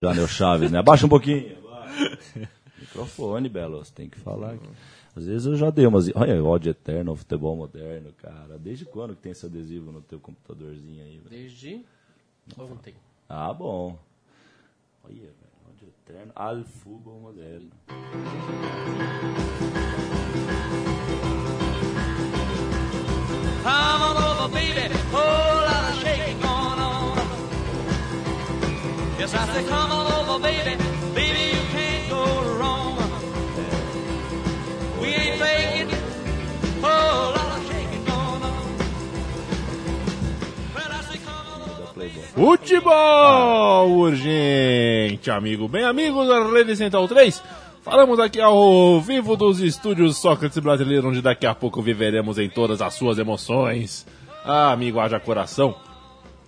Já, meu Chaves, né? Abaixa um pouquinho. Microfone, Belo, você tem que falar aqui. Às vezes eu já dei umas. Olha, ódio eterno, futebol moderno, cara. Desde quando que tem esse adesivo no teu computadorzinho aí? velho? Desde ontem. Ah, bom. Olha, velho, ódio eterno, al futebol moderno. Come on over, baby. Whole Yes, I said, come on over, baby. Baby, you can't go wrong. We ain't faking. Whole lot of shaking going on. Well, I say, come on over. Playboy. Futebol urgente, amigo. Bem, amigo da Rede Central 3. Falamos aqui ao vivo dos estúdios Sócrates Brasileiro, onde daqui a pouco viveremos em todas as suas emoções. Ah, amigo, haja coração.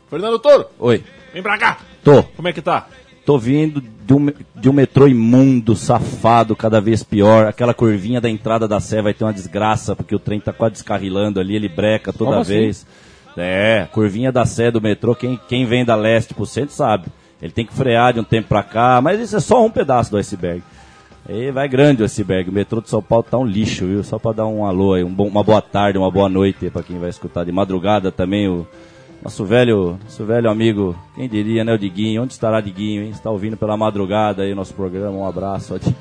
Fernando Toro, Oi, vem pra cá. Tô. Como é que tá? Tô vindo de um, de um metrô imundo, safado, cada vez pior. Aquela curvinha da entrada da Sé vai ter uma desgraça, porque o trem tá quase descarrilando ali, ele breca toda Como assim? vez. É, curvinha da Sé do metrô, quem, quem vem da leste pro centro sabe. Ele tem que frear de um tempo pra cá, mas isso é só um pedaço do iceberg. Aí vai grande o iceberg. O metrô de São Paulo tá um lixo, viu? Só pra dar um alô aí, um bom- uma boa tarde, uma boa noite pra quem vai escutar. De madrugada também o nosso velho, nosso velho amigo, quem diria, né, o Diguinho. Onde estará Diguinho, hein? Está ouvindo pela madrugada aí o nosso programa. Um abraço. ó, Diguinho.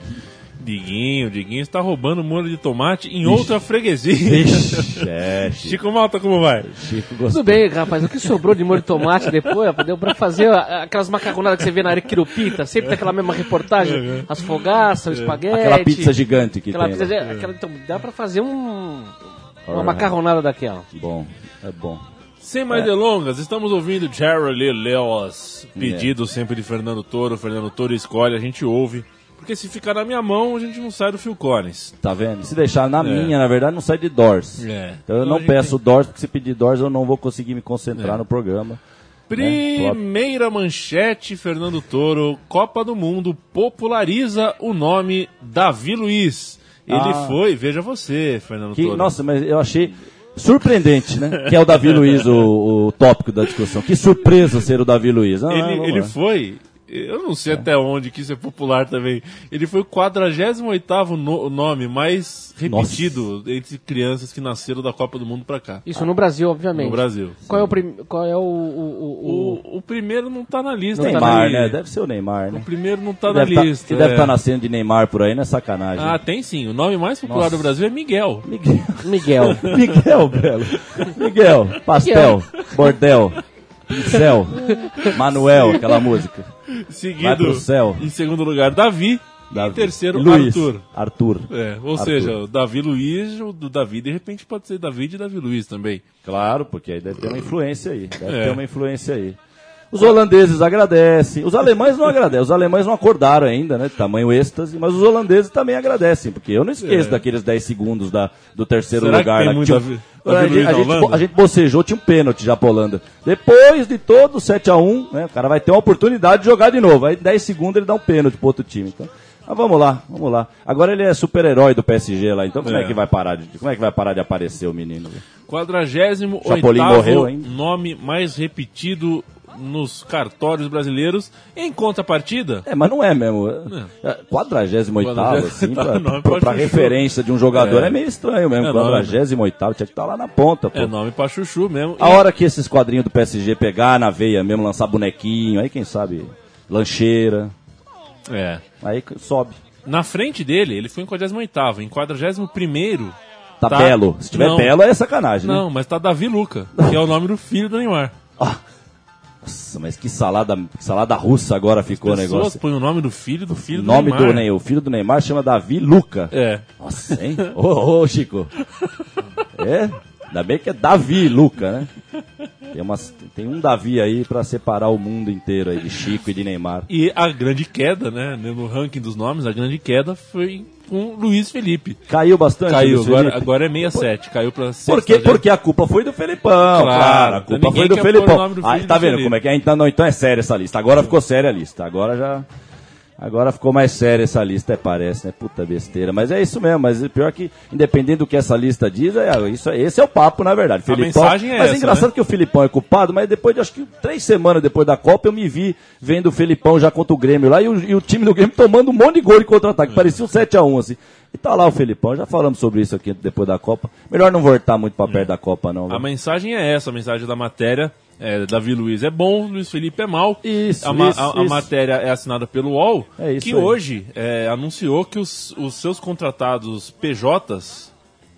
Diguinho, Diguinho está roubando molho de tomate em outra freguesia. Vixe, é, Chico, Chico Malta, como vai? Chico gostou. Tudo bem, rapaz. O que sobrou de molho de tomate depois, rapaz, deu pra fazer aquelas macarronadas que você vê na Arequirupita, sempre daquela mesma reportagem, as fogaças, o espaguete. Aquela pizza gigante que Aquela tem. pizza, lá. aquela, então, dá pra fazer um, uma macarronada daquela. Bom, é bom. Sem mais delongas, estamos ouvindo Jerry Lee Lewis, pedido É. sempre de Fernando Toro. Fernando Toro escolhe, a gente ouve. Porque se ficar na minha mão, a gente não sai do Phil Collins. Tá vendo? Se deixar na É. minha, na verdade, não sai de Doors. É. Então eu Então não peço Doors, porque se pedir Doors eu não vou conseguir me concentrar É. no programa. Primeira manchete, Fernando Toro. Copa do Mundo populariza o nome Davi Luiz. Ele Ah. foi, veja você, Fernando Que, Toro. nossa, mas eu achei surpreendente, né? Que é o Davi Luiz o, o tópico da discussão. Que surpresa ser o Davi Luiz. Ah, ele, ele foi, eu não sei até onde que isso é popular também. Ele foi o 48º no, nome mais repetido entre crianças que nasceram da Copa do Mundo pra cá. Isso no Brasil, obviamente. No Brasil. Qual é o, prim... Qual é o, o, o, o- primeiro não tá na lista. Não tá Neymar, ali. né? Deve ser o Neymar, né? O primeiro não tá Que na deve tá- lista. que deve é. estar nascendo de Neymar por aí, não é sacanagem. Ah, tem sim. O nome mais popular Nossa. do Brasil é Miguel. Miguel. Miguel? Miguel, Belo. Miguel, pastel, bordel, pincel, Manuel, aquela música. Vai Seguido pro céu. em segundo lugar, Davi. E em Davi. terceiro, E Luiz. Arthur. Arthur. É, ou Arthur. seja, o Davi Luiz, o do Davi, de repente pode ser Davi e Davi Luiz também. Claro, porque aí deve ter uma influência aí. Deve É. ter uma influência aí. Os holandeses agradecem. Os alemães não agradecem. Os alemães não acordaram ainda, né? Tamanho êxtase. Mas os holandeses também agradecem. Porque eu não esqueço É. daqueles 10 segundos da, do terceiro Será que lugar. tem lá, muito tinha- Davi- a, gente, a, gente, a gente bocejou, tinha um pênalti já pra Holanda. Depois de todo o 7x1, né? O cara vai ter uma oportunidade de jogar de novo. Aí 10 segundos ele dá um pênalti pro outro time. Então, mas vamos lá, vamos lá. Agora ele é super-herói do PSG lá. Então como é. É. que vai parar de, como é que vai parar de aparecer o menino? 48 Chapolin morreu, hein? nome mais repetido nos cartórios brasileiros. Em contrapartida, É, mas não é mesmo. É, 48 assim, pra, Nome pra, pra pra referência de um jogador é, É. meio estranho mesmo. É nome. 48 tinha que estar lá na ponta, pô. é nome pra chuchu mesmo. A E- hora que esses quadrinhos do PSG pegar na veia mesmo, lançar bonequinho, aí quem sabe, lancheira, É. aí sobe. Na frente dele, ele foi em 48 Em 41 Tá, Tá. belo. Se tiver Não. belo, é sacanagem, né? Não, mas tá Davi Luca, que é o nome do filho do Neymar. Nossa, mas que salada, que salada russa agora ficou o Pessoas negócio. põem o nome do filho do filho do nome Neymar. do Ney, o filho do Neymar chama Davi Luca. É. Nossa, hein? Ô, ô, Chico. É? Ainda bem que é Davi Luca, né? Tem, umas, tem um Davi aí pra separar o mundo inteiro aí de Chico e de Neymar. E a grande queda, né? No ranking dos nomes, a grande queda foi com Luiz Felipe. Caiu bastante? Caiu, agora, agora é 67, caiu pra Por quê? Porque a culpa foi do Felipão, claro. A culpa foi do Felipão. do Ah, tá do vendo Felipe. como é que é? Então, não, então é séria essa lista. Agora ficou séria a lista. Agora já. Agora ficou mais séria essa lista, é, parece, né? Puta besteira. Mas é isso mesmo, mas o pior é que, independente do que essa lista diz, é, isso, esse é o papo, na verdade. A mensagem é mas essa, é engraçado né? que o Filipão é culpado, mas depois de acho que três semanas depois da Copa, eu me vi vendo o Filipão já contra o Grêmio lá e o, e o time do Grêmio tomando um monte de gol de É. contra-ataque. Parecia um 7x1, assim. E tá lá o Filipão, já falamos sobre isso aqui depois da Copa. Melhor não voltar muito pra perto da Copa, não. A mensagem é essa, a mensagem da matéria. É, Davi Luiz é bom, Luiz Felipe é mal. Isso, a, isso, a- a isso. matéria é assinada pelo UOL, É que aí. hoje é, anunciou que os, os seus contratados PJs,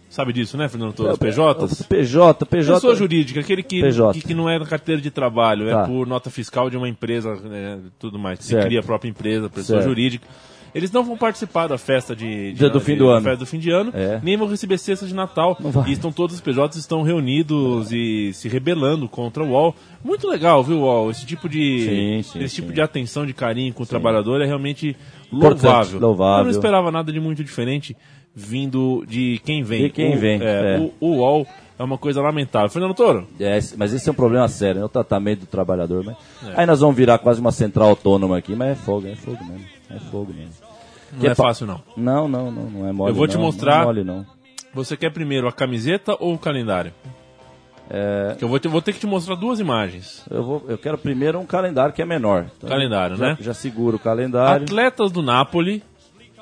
sabe disso, né, Fernando Torres? PJs? PJ, PJ. Pessoa jurídica, aquele que, PJ. que, que não é na carteira de trabalho, Tá. é por nota fiscal de uma empresa, é, tudo mais. Você cria a própria empresa, pessoa Certo. jurídica. Eles não vão participar da festa de, de- do de- fim do ano. festa do fim de ano, É. nem vão receber cesta de Natal. E estão todos os PJs estão reunidos e se rebelando contra o UOL. Muito legal, viu, UOL? Esse tipo de Sim, sim, esse tipo sim. de atenção, de carinho com o trabalhador é realmente louvável. louvável. Eu não esperava nada de muito diferente vindo de quem vem. De quem O- vem, é, é. O, o UOL é uma coisa lamentável. Fernando Toro, É, mas esse é um problema sério, né? O tratamento do trabalhador. Mas... Aí nós vamos virar quase uma central autônoma aqui, mas é fogo, é fogo mesmo. É fogo mesmo. não é pa- fácil não. Não, não, não, não é mole. Eu vou te não, mostrar- Não é mole, não. Você quer primeiro a camiseta ou o calendário? É, eu vou, te- vou ter que te mostrar duas imagens. eu, vou, eu quero primeiro um calendário que é menor. Então, Calendário, já, né? Já seguro o calendário. Atletas do Napoli.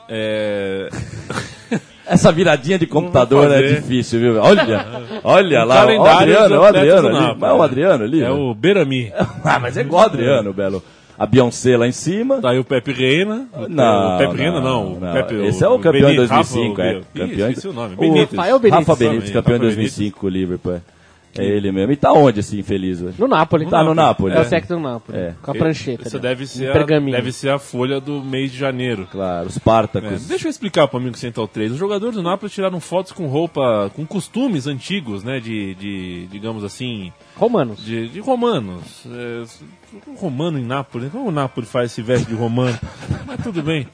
É... Essa viradinha de computador é difícil, viu? Olha, olha lá, o calendário Adriano, o Adriano ali. Mas é o Adriano ali? É né? o Berami. Ah, mas é igual o Adriano, Belo. A Beyoncé lá em cima. Tá aí o Pepe Reina. Não, o Pepe Reina não. o não. Pepe, Esse é o campeão em Benítez, 2005, Rafa, é. o- Campeão esqueci o nome. O Benítez. Rafael Benítez. Rafa Benítez, campeão Rafa 2005 com o Liverpool. É. É ele mesmo. E tá onde esse infeliz, velho? No Napoli. Tá no Napoli. É o é. técnico do Napoli. É. Com a prancheta. Essa ali, deve ser, a, deve ser a folha do mês de janeiro. Claro, os É, Spartacus. deixa eu explicar para o amigo Central 3. Os jogadores do Napoli tiraram fotos com roupa, com costumes antigos, né? De, de digamos assim, Romanos. de, de romanos. É, um romano em Nápoles. Como o Nápoles faz esse veste de romano? Mas tudo bem.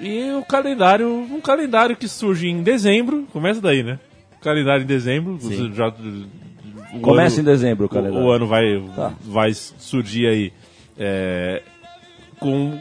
E o calendário, um calendário que surge em dezembro, começa daí, né? Calendário em dezembro, Sim. já, o Começa ano- em dezembro o o, calendário. o ano vai, Tá. vai surgir aí é, com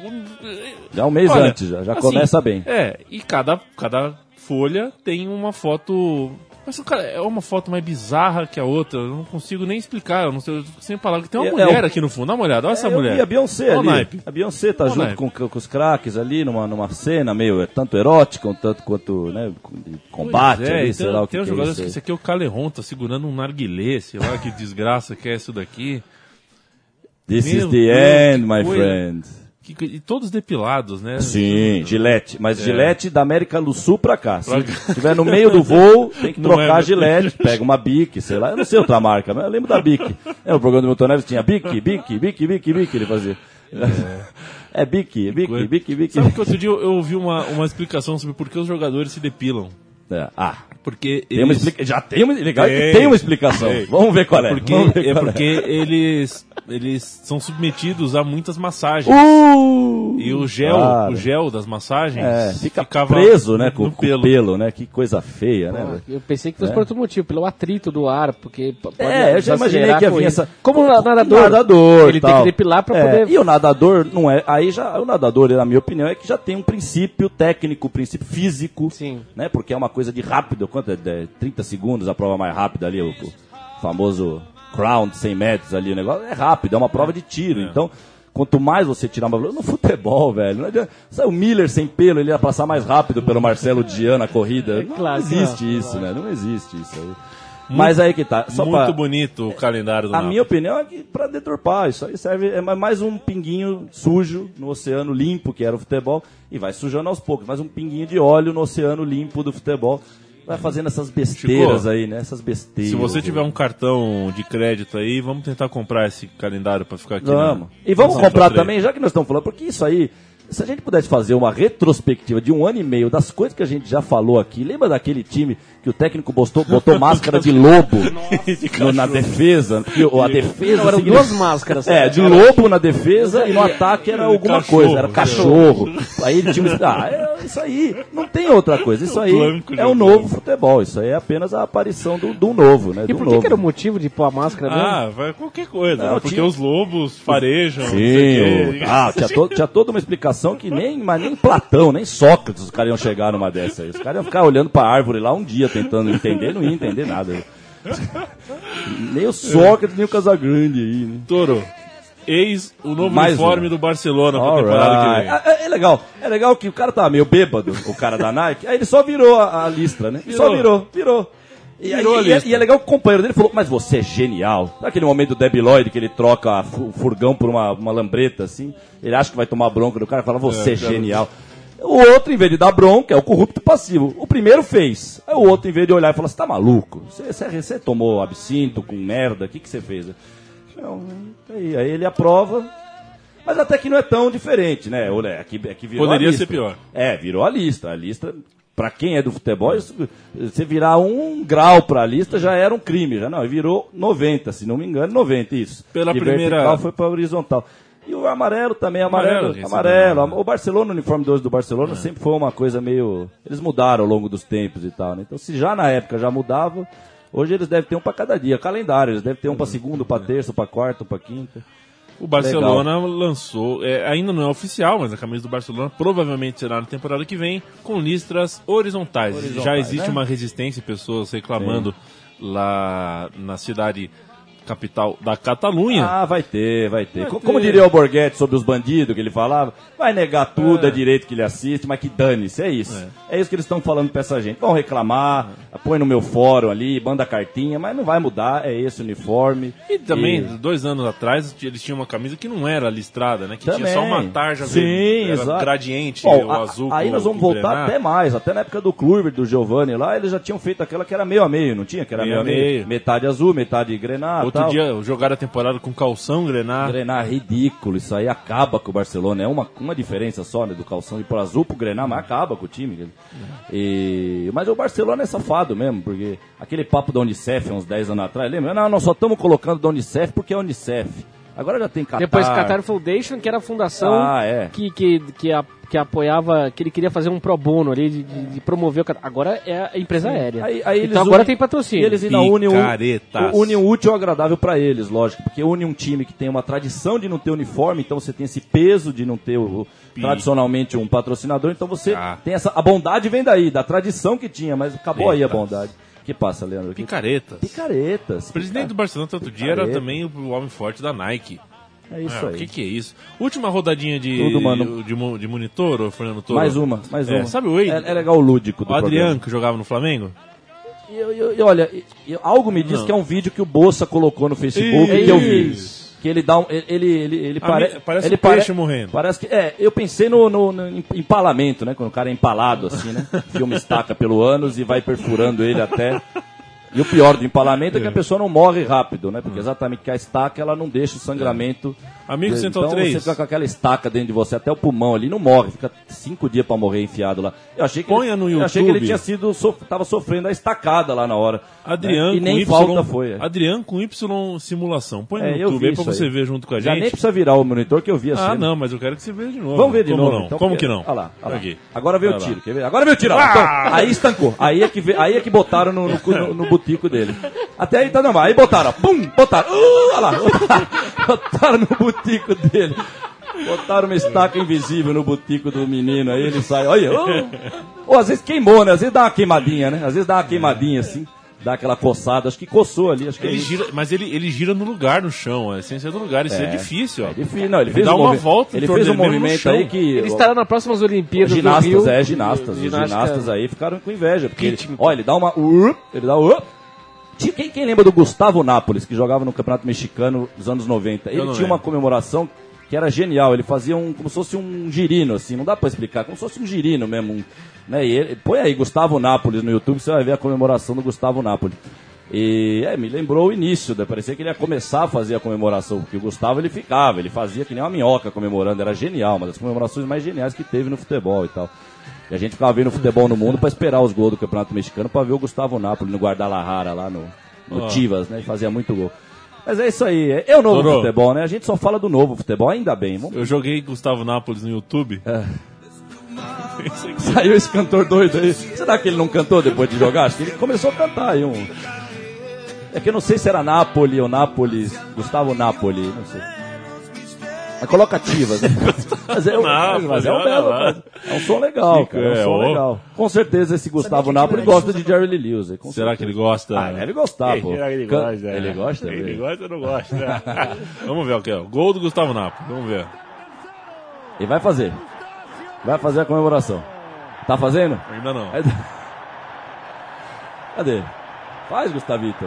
Já um mês Olha, antes, já, já assim, começa bem. É, e cada, cada folha tem uma foto. Mas cara, é uma foto mais bizarra que a outra. Eu não consigo nem explicar. Eu não sei, eu sem palavras. Tem uma É- mulher é aqui no fundo. Dá uma olhada, olha essa É, eu mulher. vi a Beyoncé Olha ali. A Beyoncé tá Olha junto com, com os craques ali numa, numa cena meio é, tanto erótica, um tanto quanto né, de combate é, ali, e sei tem, lá o que, tem um é jogador isso que aí. esse aqui é o Caleron, tá segurando um narguilé, sei lá que desgraça que é isso daqui. This Meu is the Deus, end, my coisa. friend. Que- e todos depilados, né? Sim, Gillette. Mas Gillette da América do Sul pra cá. Se É. Estiver no meio do voo, tem que Não trocar é, a? Gillette, pega uma Bic, sei lá. Eu não sei outra marca, mas eu lembro da Bic. É, o programa do Milton Neves tinha Bic, Bic, Bic, Bic, Bic, ele fazia. É, Bic, Bic, coisa. Bic, Bic. Sabe que outro dia eu, eu ouvi uma, uma explicação sobre por que os jogadores se depilam. É, Ah, Porque tem uma eles- explica... já tem uma, legal, Tem. tem uma explicação. Tem. Vamos ver qual é. Porque, Vamos ver é qual porque eles, eles são submetidos a muitas massagens. Uh! E o gel, Cara. o gel das massagens É, fica ficava preso, né, no com, com pelo. pelo. né? Que coisa feia, né? Ah, eu pensei que fosse É. por outro motivo, pelo atrito do ar, porque É, eu já imaginei que ia a vir corrida. essa. Como o nadador. nadador ele tal. tem que depilar pra É, poder. E o nadador não é. Aí já. O nadador, na minha opinião, é que já tem um princípio técnico, um princípio físico. Sim. Né? Porque é uma coisa de rápido. Quanto é? De 30 segundos a prova mais rápida ali, o, o famoso crown de 100 metros ali. O negócio é rápido, é uma prova de tiro. Então. Quanto mais você tirar uma no futebol, velho, não adianta. Sabe, o Miller sem pelo, ele ia passar mais rápido pelo Marcelo Dian na corrida. Não claro que existe não. isso, né? Não existe isso aí. Mas aí que tá. Só Muito pra, bonito o calendário do a minha opinião é que para deturpar, isso aí serve é mais um pinguinho sujo no oceano limpo que era o futebol e vai sujando aos poucos, mais um pinguinho de óleo no oceano limpo do futebol. Vai fazendo essas besteiras Chico, aí, né? Essas besteiras. Se você tiver um cartão de crédito aí, vamos tentar comprar esse calendário pra ficar aqui. Vamos. na- E vamos comprar também, já que nós estamos falando, porque isso aí, se a gente pudesse fazer uma retrospectiva de um ano e meio das coisas que a gente já falou aqui, lembra daquele time que o técnico botou, botou máscara de lobo no- na defesa? Porque o- a defesa. Não, eram significa- duas máscaras. É, de lobo na defesa e no ataque era alguma Cachorro. coisa, era cachorro. Aí ele tinha um. Ah, é, isso aí não tem outra coisa. Isso aí é o novo futebol. Isso aí é apenas a aparição do, do novo, né? E do por que, novo. que era o motivo de pôr a máscara mesmo? Ah, vai qualquer coisa. Não, né? Porque tinha- os lobos farejam. não Sim, o o- ah, tinha, to- tinha toda uma explicação que nem, mas nem Platão, nem Sócrates os caras iam chegar numa dessa aí. Os caras iam ficar olhando pra árvore lá um dia tentando entender, não ia entender nada. nem o Sócrates, nem o Casagrande aí, né? Toro, eis o novo Mais uniforme um. do Barcelona pra temporada que vem. É, é legal, é legal que o cara tava meio bêbado, o cara da Nike, aí ele só virou a, a listra, né? Só Virou. virou, virou. E, aí- e é- e é legal que o companheiro dele falou, mas você é genial. Sabe aquele momento do Debi Lloyd que ele troca o furgão por uma, uma lambreta, assim? Ele acha que vai tomar bronca do cara e fala, você é, cara. genial. O outro, em vez de dar bronca, é o corrupto passivo. O primeiro fez. Aí o outro, em vez de olhar e falar, você tá maluco? Você, tomou absinto com merda? O que, você fez? Não, aí, aí ele aprova. Mas até que não é tão diferente, né? Olha, é que, é que virou Poderia a lista. ser pior. É, virou a lista. A lista, pra quem é do futebol, isso- você virar um grau pra lista já era um crime. Já não, virou 90, se não me engano, 90, isso. Pela De primeira- vertical foi pra horizontal. E o amarelo também, amarelo, Amarelo, amarelo. é O Barcelona, o uniforme 12 do Barcelona sempre foi uma coisa meio... Eles mudaram ao longo dos tempos e tal, né? Então se já na época já mudava, hoje eles devem ter um pra cada dia. Calendário, eles devem ter um pra segundo, pra terça, pra quarta, pra quinta. O Barcelona lançou, é, ainda não é oficial, mas a camisa do Barcelona provavelmente será na temporada que vem, com listras horizontais. Horizontais, Já existe né? uma resistência, pessoas reclamando lá na cidade capital da Catalunha. Ah, vai ter, vai ter. Vai Co- ter. Como diria o Borghetti sobre os bandidos que ele falava, vai negar tudo, É. é, direito que ele assiste, mas que dane-se, é isso. É, isso que eles estão falando pra essa gente. Vão reclamar, põe no meu fórum ali, manda cartinha, mas não vai mudar, é esse o uniforme. E também, E- dois anos atrás, eles tinham uma camisa que não era listrada, né? Que tinha Também. só uma tarja Sim, verde, exato. gradiente, Bom, o a- azul Aí nós vamos voltar até mais, até na época do Kluivert, do Giovanni lá, eles já tinham feito aquela que era meio a meio, não tinha? Que era Meio meio, a meio. meio. Metade azul, metade grená Outro tal. dia jogaram a temporada com calção, grená. Grená ridículo, isso aí acaba com o Barcelona. É uma, uma diferença só, né, do calção ir pro azul pro Grená, mas acaba com o time. E, mas o Barcelona é safado mesmo, porque aquele papo da Unicef uns 10 anos atrás, lembra? Não, nós só estamos colocando da Unicef porque é Unicef. Agora já tem Qatar. Depois Qatar Foundation, que era a fundação Ah, é. que, que, que, a- que apoiava, que ele queria fazer um pro bono ali, de, de- de promover o Qatar. Agora é a empresa aérea. Aí, aí eles então agora unem- tem patrocínio. E eles ainda unem o, Picaretas. unem o útil ao agradável pra eles, lógico. Porque une um time que tem uma tradição de não ter uniforme, então você tem esse peso de não ter o, Pi. tradicionalmente um patrocinador, então você Ah. tem essa. A bondade vem daí, da tradição que tinha, mas acabou aí a Eita. bondade. Que passa, Leandro? Picaretas. Picaretas. O presidente do Barcelona outro dia era Picareta. também o homem forte da Nike. É isso Ah, aí. O que, que é isso? Última rodadinha de, Tudo, mano. de, de monitor, Fernando Toro. Mais uma, mais É, uma. sabe o Wade? É, é legal o lúdico do O Adriano, programa. que jogava no Flamengo? E, eu- olha, algo me diz Não. que é um vídeo que o Bolsa colocou no Facebook que eu vi. Que ele dá um. Ele, ele, ele, pare- parece ele um peixe morrendo. Parece que. É, eu pensei no, no- no em- empalamento, né? Quando o cara é empalado, assim, né? Filma estaca pelo ânus e vai perfurando ele até. E o pior do empalamento é que a pessoa não morre rápido, né? Porque exatamente que a estaca ela não deixa o sangramento. Amigo de- Central então 3. você fica com aquela estaca dentro de você até o pulmão ali, não morre, fica cinco dias pra morrer enfiado lá. Eu achei que Ponha ele, no eu achei que ele YouTube. tinha sido sof- tava sofrendo a estacada lá na hora. Adriano né? E nem Y, falta foi. é. Adriano com Y simulação. Põe no É, eu YouTube aí pra você aí. ver junto com a Já gente. nem precisa virar o monitor que eu vi assim. Ah, não, mas eu quero que você veja de novo. Vamos ver de Como novo. Não? então, Como que não? Olha lá, olha lá. Aqui. Agora veio o lá. tiro. Quer ver? Agora veio o tiro. lá. Ah! Então, aí estancou. Aí é que, ve- aí é que botaram no, no, no, no butico dele. Até aí tá normal. Aí botaram, pum, botaram. Uh, olha lá. Botaram no butico dele. Botaram uma estaca invisível no butico do menino. Aí ele sai. Olha. Uh. Ou às vezes queimou, né? Às vezes dá uma queimadinha, né? Às vezes dá uma queimadinha assim. Dá aquela coçada. Acho que coçou ali. Acho que é Ele isso. gira, mas ele, ele gira no lugar, no chão. A essência do lugar. Isso é, É. difícil, ó. É difícil. Não, ele, fez dá um uma volta Ele fez um movimento aí que. Ele estará nas próximas Olimpíadas ginastas, do Rio. é, ginastas. Os Ginástica- ginastas aí ficaram com inveja. Porque ele, olha, ele dá uma. uh, ele dá. uh. Quem, quem lembra do Gustavo Nápoles, que jogava no Campeonato Mexicano dos anos 90? Ele tinha uma lembro. comemoração que era genial. Ele fazia um, como se fosse um girino, assim, não dá pra explicar, como se fosse um girino mesmo. um, né? E ele, põe aí Gustavo Nápoles no YouTube, você vai ver a comemoração do Gustavo Nápoles. E é, me lembrou o início, né? parecia que ele ia começar a fazer a comemoração, porque o Gustavo ele ficava, ele fazia que nem uma minhoca comemorando, era genial, uma das comemorações mais geniais que teve no futebol e tal. E a gente ficava vendo futebol no mundo pra esperar os gols do Campeonato Mexicano pra ver o Gustavo Nápoles no Guadalajara lá no, no Ó. Tivas, né? E fazia muito gol. Mas é isso aí, é, é o novo Dorô. futebol, né? A gente só fala do novo futebol, ainda bem. Vamos... Eu joguei Gustavo Nápoles no YouTube. É. Saiu esse cantor doido aí. Será que ele não cantou depois de jogar? Acho que ele começou a cantar aí um. É que eu não sei se era Napoli ou Nápoles. Gustavo Napoli, não sei. Mas coloca ativas. né? Mas é, um- Napoli, mas é um belo. É um som legal, cara. É um é, som ó. legal. Com certeza esse Gustavo Napoli gosta de Jerry Lee Lewis. Será que certeza. ele gosta? Ah, deve gostar, pô. Será que ele Can- gosta? Ele gosta? Ele gosta ou não gosta? Vamos ver o que é. Gol do Gustavo Napoli. Vamos ver. Ele vai fazer. Vai fazer a comemoração. Tá fazendo? Ainda não. Cadê? Faz, Gustavito.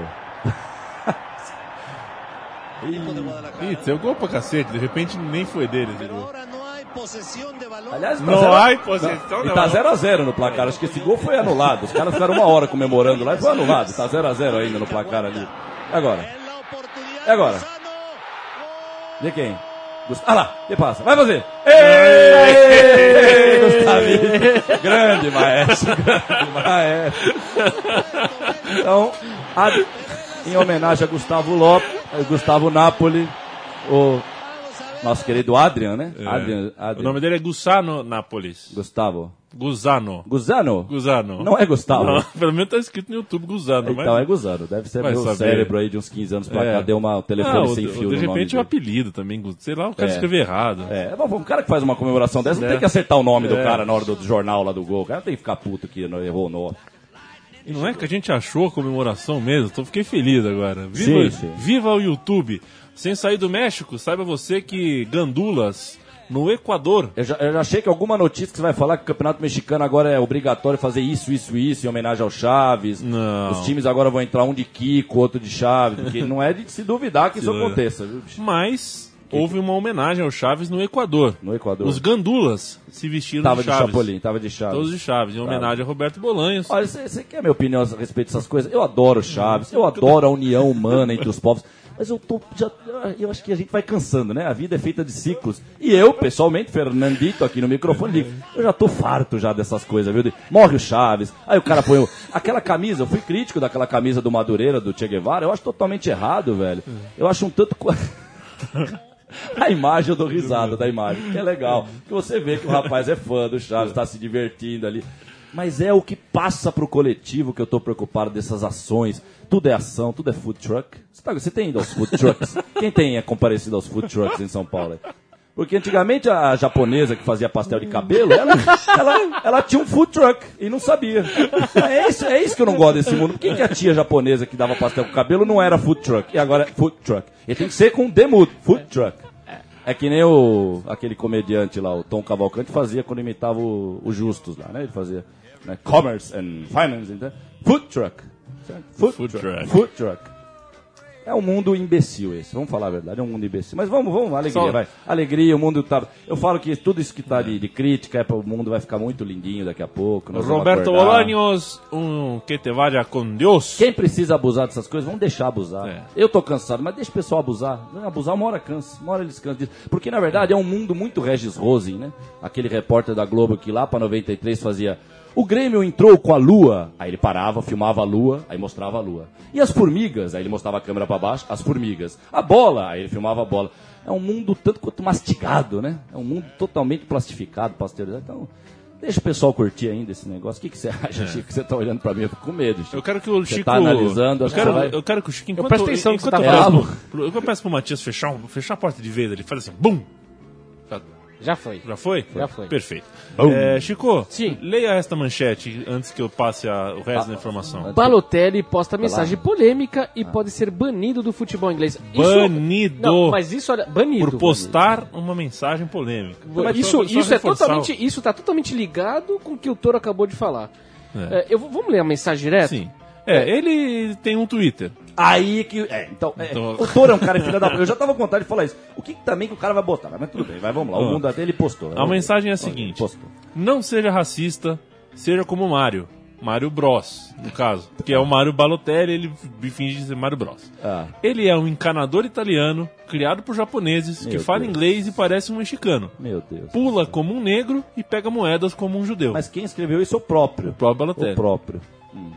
Ih, Ih, seu gol pra cacete. De repente nem foi dele esse gol. Aliás, Não zero- há posição, E não. tá 0x0 no placar. Acho que esse gol foi anulado. Os caras ficaram uma hora comemorando lá e foi anulado. Tá 0x0 ainda no placar ali. E agora? E agora? De quem? Gust- Ah lá, que passa? Vai fazer! Ei, Gustavinho! Grande maestro, grande maestro. Então, a- em homenagem a Gustavo Lopes, Gustavo Napoli, o nosso querido Adrian, né? Adrian, É. O Adrian. nome dele é Gusano Nápoles. Gustavo. Gusano. Guzano? Gusano. Não é Gustavo. Não, pelo menos tá escrito no YouTube Gusano. Então mas... é Guzano. Deve ser Vai meu saber. cérebro aí de uns 15 anos pra É. cá. Deu uma um telefone Ah, o- sem o- fio De no nome repente o dele. apelido também. Sei lá, o cara É. escreveu errado. É, mas um cara que faz uma comemoração dessa não É. tem que acertar o nome do É. cara na hora do jornal lá do gol. O cara tem que ficar puto que errou o nome. E não é que a gente achou a comemoração mesmo, tô, fiquei feliz agora. Viva, Sim, sim. viva o YouTube. Sem sair do México, saiba você que gandulas no Equador. Eu já, eu já achei que alguma notícia que você vai falar que o campeonato mexicano agora é obrigatório fazer isso, isso, isso, em homenagem ao Chaves. Não. Os times agora vão entrar um de Kiko, outro de Chaves, porque não é de se duvidar que isso aconteça, viu? bicho? Mas houve uma homenagem ao Chaves no Equador. No Equador. Os gandulas se vestiram Tava de de Chaves. Chapolin, tava de Chaves. Todos de Chaves, em homenagem a Roberto Bolanhos. Olha, você quer a minha opinião a respeito dessas coisas? Eu adoro Chaves, eu adoro a união humana entre os povos. Mas eu tô. Já, eu acho que a gente vai cansando, né? A vida é feita de ciclos. E eu, pessoalmente, Fernandito aqui no microfone, digo, eu já tô farto já dessas coisas, viu? De- morre o Chaves, aí o cara põe o- aquela camisa, eu fui crítico daquela camisa do Madureira, do Che Guevara, eu acho totalmente errado, velho. Eu acho um tanto. A imagem, eu dou risada da imagem, que é legal. Que você vê que o rapaz é fã do Chaves, tá se divertindo ali. Mas é o que passa pro coletivo que eu tô preocupado dessas ações. Tudo é ação, tudo é food truck. Você, tá- você tem ido aos food trucks? Quem tem é comparecido aos food trucks em São Paulo? Porque antigamente a japonesa que fazia pastel de cabelo, ela, ela, ela tinha um food truck e não sabia. É isso, é isso que eu não gosto desse mundo. Por que, que a tia japonesa que dava pastel com cabelo não era food truck? E agora é food truck. Ele tem que ser com demudo, food truck. É que nem o, aquele comediante lá, o Tom Cavalcante, fazia quando imitava o, o Justus lá, né? Ele fazia né? Commerce and Finance, então, Food Truck. Food, Food truck. truck. Food Truck. É um mundo imbecil esse, vamos falar a verdade, é um mundo imbecil. Mas vamos, vamos, alegria, Só- vai. Alegria, o mundo tá... Eu falo que tudo isso que tá de, de crítica, é, pra- o mundo vai ficar muito lindinho daqui a pouco. Roberto. Bolaños, um que te vaya com Deus. Quem precisa abusar dessas coisas, vamos deixar abusar. É. Eu tô cansado, mas deixa o pessoal abusar. Abusar uma hora cansa, uma hora eles cansam disso. Porque na verdade é um mundo muito Regis Rosen, né? Aquele repórter da Globo que lá pra 93 fazia. O Grêmio entrou com a lua. Aí ele parava, filmava a lua, aí mostrava a lua. E as formigas? Aí ele mostrava a câmera pra baixo, as formigas. A bola? Aí ele filmava a bola. É um mundo tanto quanto mastigado, né? É um mundo totalmente plastificado, pasteurizado. Então, deixa o pessoal curtir ainda esse negócio. O que, que você acha, Chico? Você tá olhando pra mim? Eu fico com medo, Chico. Eu quero que o Você Chico. tá analisando, eu que quero, você vai- eu quero que o Chico. Enquanto, presto atenção no que você enquanto tá eu peço pro- Eu peço pro Matias fechar, fechar a porta de vez, ele faz assim, bum! Já, foi. já foi? Já foi. Perfeito. É, Chico, Sim. leia esta manchete antes que eu passe a- o resto da informação. Balotelli posta mensagem polêmica e pode ser banido do futebol inglês. Banido. Não, mas isso, olha, banido. Por postar uma mensagem polêmica. Mas Só- isso, só isso é reforçar o- totalmente, isso tá totalmente ligado com o que o Toro acabou de falar. É, eu, vou- vamos ler a mensagem direto? Sim. É, ele tem um Twitter. Aí que. É, então. é, Então- O Toro é um cara filha da. Eu já tava com vontade de falar isso. O que, que também que o cara vai botar? Mas tudo bem, vai, vamos lá. O Ah. mundo até ele postou. A mensagem é a seguinte: Postou. Não seja racista, seja como Mario. Mario Bros, no caso. Que é o Mario Balotelli, ele finge ser Mario Bros. Ah, Ele é um encanador italiano, criado por japoneses, que Meu fala Deus. inglês e parece um mexicano. meu Deus. Pula como um negro e pega moedas como um judeu. Mas quem escreveu isso é o próprio. o próprio Balotelli. O próprio. Hum.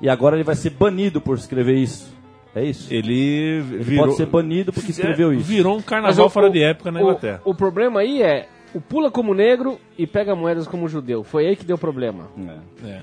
E agora ele vai ser banido por escrever isso. É isso? Ele, Ele virou, pode ser banido porque escreveu É, isso. Virou um carnaval o- fora o- de época na o- Inglaterra. O, problema aí é, o pula como negro e pega moedas como judeu. Foi aí que deu problema. É. É.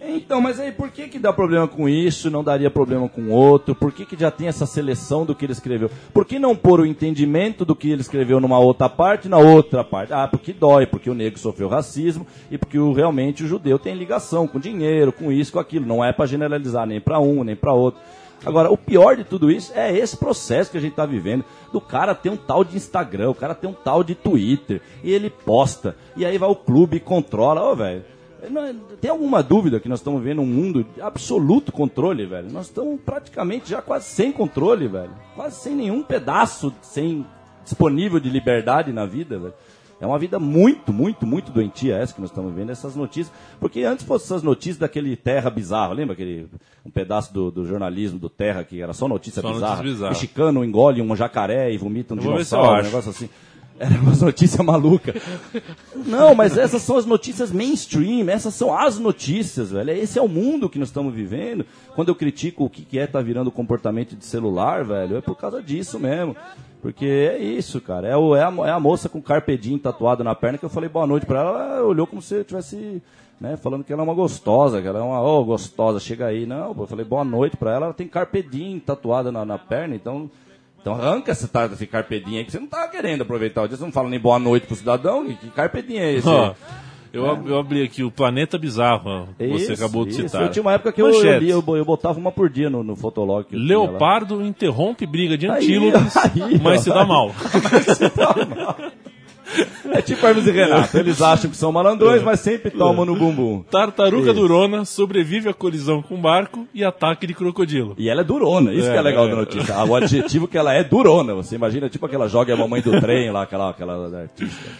Então, mas aí por que que dá problema com isso, não daria problema com outro? Por que que já tem essa seleção do que ele escreveu? Por que não pôr o entendimento do que ele escreveu numa outra parte na outra parte? Ah, porque dói, porque o negro sofreu racismo e porque o, realmente o judeu tem ligação com dinheiro, com isso, com aquilo. Não é para generalizar nem para um, nem para outro. Agora, o pior de tudo isso é esse processo que a gente tá vivendo. Do cara ter um tal de Instagram, o cara tem um tal de Twitter, e ele posta, e aí vai o clube e controla. Ô, velho, não é- tem alguma dúvida que nós estamos vendo um mundo de absoluto controle, velho? Nós estamos praticamente já quase sem controle, velho. Quase sem nenhum pedaço sem disponível de liberdade na vida, velho. É uma vida muito, muito, muito doentia essa que nós estamos vendo, essas notícias. Porque antes fossem essas notícias daquele Terra bizarro, lembra aquele um pedaço do, do jornalismo do Terra que era só notícia Só bizarra? notícia bizarra. Mexicano engole um jacaré e vomita um Eu dinossauro, um negócio assim. Era umas notícias malucas. Não, mas essas são as notícias mainstream, essas são as notícias, velho. Esse é o mundo que nós estamos vivendo. Quando eu critico o que é tá virando comportamento de celular, velho, é por causa disso mesmo. Porque é isso, cara. É, o, é, a, é a moça com carpedinho tatuado na perna que eu falei boa noite pra ela, ela olhou como se eu tivesse, né, falando que ela é uma gostosa, que ela é uma, ô, gostosa, chega aí. Não, eu falei boa noite pra ela, ela tem carpedinho tatuado na, na perna, então então arranca esse, tá, esse carpedinho aí que você não tá querendo aproveitar o dia. Você não fala nem boa noite pro cidadão. Que, que carpedinho é esse? Eu, ab- eu abri aqui o Planeta Bizarro, que você Isso, acabou de isso. citar. Eu tinha uma época que eu, eu, li, eu, eu botava uma por dia no, no Fotolog. Leopardo interrompe briga de antílopes, aí, mas ó. se dá mal. É tipo Hermes e Renato. Eles acham que são malandrões, mas sempre tomam no bumbum. Tartaruga durona sobrevive à colisão com barco e ataque de crocodilo. E ela é durona, isso É, que é legal é. da notícia. O adjetivo que ela é durona. Você imagina, tipo aquela joga a mamãe do trem lá, aquela, aquela artista.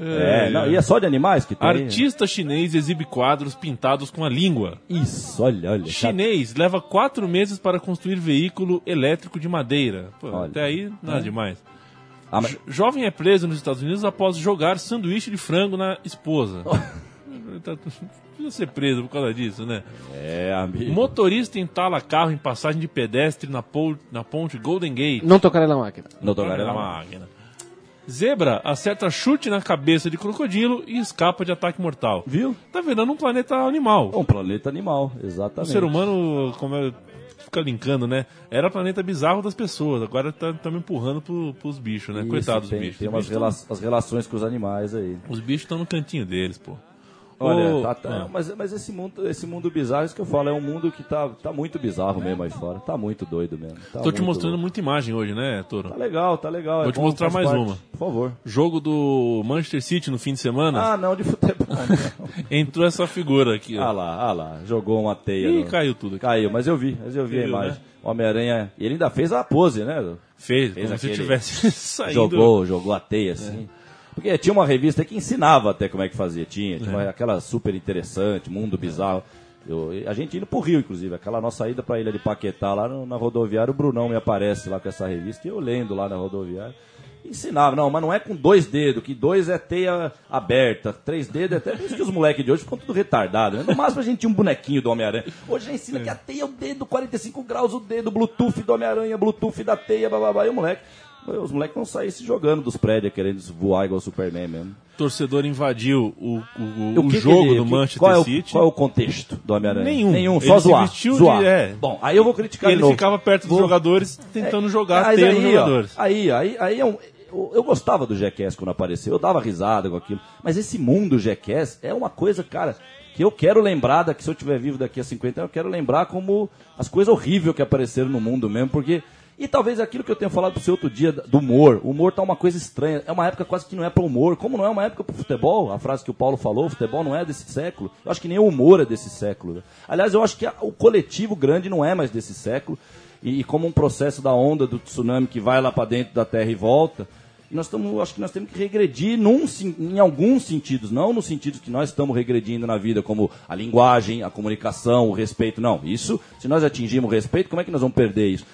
É, não, e é só de animais que tem. Artista chinês exibe quadros pintados com a língua. Isso, olha, olha. Chinês leva quatro meses para construir veículo elétrico de madeira. Pô, Olha. até aí, nada demais. Ah, mas- Jo- Jovem é preso nos Estados Unidos após jogar sanduíche de frango na esposa. Tá- Precisa ser preso por causa disso, né? É, amigo. Motorista entala carro em passagem de pedestre na, pol- na ponte Golden Gate. Não tocarei na máquina. Não garantindo. na máquina. Zebra acerta chute na cabeça de crocodilo e escapa de ataque mortal. Viu? Tá virando um planeta animal. Um planeta animal, O exatamente. ser humano, como é, fica linkando, né? Era planeta bizarro das pessoas, agora estamos empurrando pro, pros bichos, né? Isso, Coitados tem, dos bichos. Tem umas bichos rela as relações com os animais aí. tão- Os bichos estão no cantinho deles, pô. Olha, tá- tá- ah. mas, mas esse mundo, esse mundo bizarro, isso que eu falo, é um mundo que tá, tá muito bizarro mesmo aí fora. Tá muito doido mesmo. Tá Tô te mostrando louco. muita imagem hoje, né, Toro? Tá legal, tá legal. é Vou te bom, mostrar mais parte. uma. Por favor. Jogo do Manchester City no fim de semana, Ah, não, de futebol. entrou essa figura aqui, ah ó. lá, ah lá. Jogou uma teia. Ih, no- caiu tudo aqui. Caiu, mas eu vi, mas eu vi Você a viu, imagem. né? Homem-Aranha. E ele ainda fez a pose, né? Fez, Fez como se aquele- tivesse saído. Jogou, jogou a teia, assim. Porque tinha uma revista que ensinava até como é que fazia. Tinha, tinha uma- aquela super interessante, Mundo Bizarro. Eu- a gente indo pro Rio, inclusive. Aquela nossa ida pra ilha de Paquetá, lá no- na rodoviária, o Brunão me aparece lá com essa revista e eu lendo lá na rodoviária. Ensinava, não, mas não é com dois dedos, que dois é teia aberta, três dedos é até. Por isso que os moleques de hoje ficam tudo retardados, né? No máximo a gente tinha um bonequinho do Homem-Aranha. Hoje já ensina que a teia é o dedo, 45 graus o dedo, Bluetooth do Homem-Aranha, Bluetooth da teia, bababá. E o moleque. Os moleques vão sair se jogando dos prédios, querendo voar igual o Superman mesmo. torcedor invadiu o, o, E o que que jogo ele- do que- Manchester qual é o, City. Qual é o contexto do Homem-Aranha? Nenhum. Nenhum, Ele só se zoar. vestiu de- zoar. é. Bom, aí eu vou criticar ele novo. ficava perto dos Vou- jogadores tentando jogar teia nos aí, ó, jogadores. aí, aí, aí é um, eu, eu gostava do Jackass quando apareceu, eu dava risada com aquilo. Mas esse mundo Jackass é uma coisa, cara, que eu quero lembrar, daqui, se eu estiver vivo daqui a 50 anos, eu quero lembrar como as coisas horríveis que apareceram no mundo mesmo, porque. E talvez aquilo que eu tenho falado pro seu outro dia, do humor. O humor tá uma coisa estranha. É uma época quase que não é pro humor. Como não é uma época pro futebol, a frase que o Paulo falou, futebol não é desse século. Eu acho que nem o humor é desse século. né? Aliás, eu acho que o coletivo grande não é mais desse século. E, e como um processo da onda do tsunami que vai lá para dentro da Terra e volta, nós estamos, acho que nós temos que regredir num, em alguns sentidos, não no sentido que nós estamos regredindo na vida, como a linguagem, a comunicação, o respeito. Não, isso, se nós atingirmos o respeito, como é que nós vamos perder isso?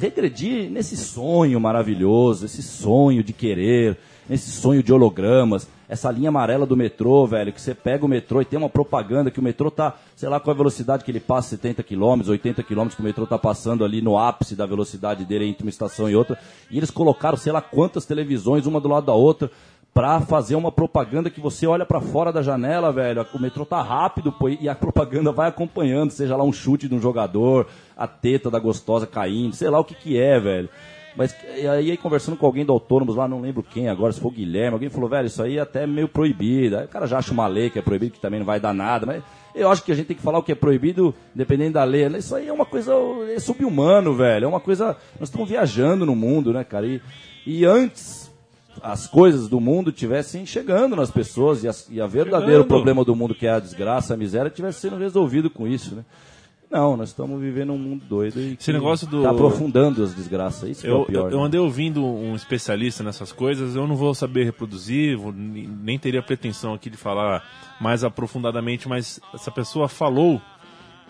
Regredir nesse sonho maravilhoso, esse sonho de querer, nesse sonho de hologramas, essa linha amarela do metrô, velho, que você pega o metrô e tem uma propaganda que o metrô tá, sei lá qual é a velocidade que ele passa, 70 km, 80 km, que o metrô tá passando ali no ápice da velocidade dele entre uma estação e outra, e eles colocaram sei lá quantas televisões, uma do lado da outra, pra fazer uma propaganda que você olha pra fora da janela, velho. O metrô tá rápido, pô, e a propaganda vai acompanhando, seja lá um chute de um jogador, a teta da gostosa caindo, sei lá o que que é, velho. Mas aí, conversando com alguém do Autônomos lá, não lembro quem agora, se for o Guilherme, alguém falou, velho, isso aí é até meio proibido. Aí o cara já acha uma lei que é proibido, que também não vai dar nada, mas eu acho que a gente tem que falar o que é proibido, dependendo da lei. Isso aí é uma coisa é subhumano, velho. É uma coisa. Nós estamos viajando no mundo, né, cara? E, e antes as coisas do mundo tivessem chegando nas pessoas e, as, e a verdadeiro Chegando. problema do mundo, que é a desgraça, a miséria, tivesse sendo resolvido com isso, né? Não, nós estamos vivendo um mundo doido e Esse negócio do- tá aprofundando as desgraças. Isso é Eu, o pior. eu, eu né? andei ouvindo um especialista nessas coisas, eu não vou saber reproduzir, vou- nem teria pretensão aqui de falar mais aprofundadamente, mas essa pessoa falou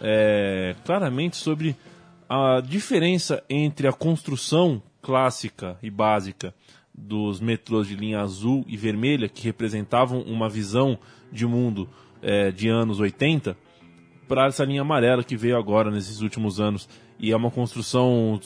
é, claramente sobre a diferença entre a construção clássica e básica dos metrôs de linha azul e vermelha, que representavam uma visão de mundo é, de anos 80, para essa linha amarela que veio agora nesses últimos anos. E é uma construção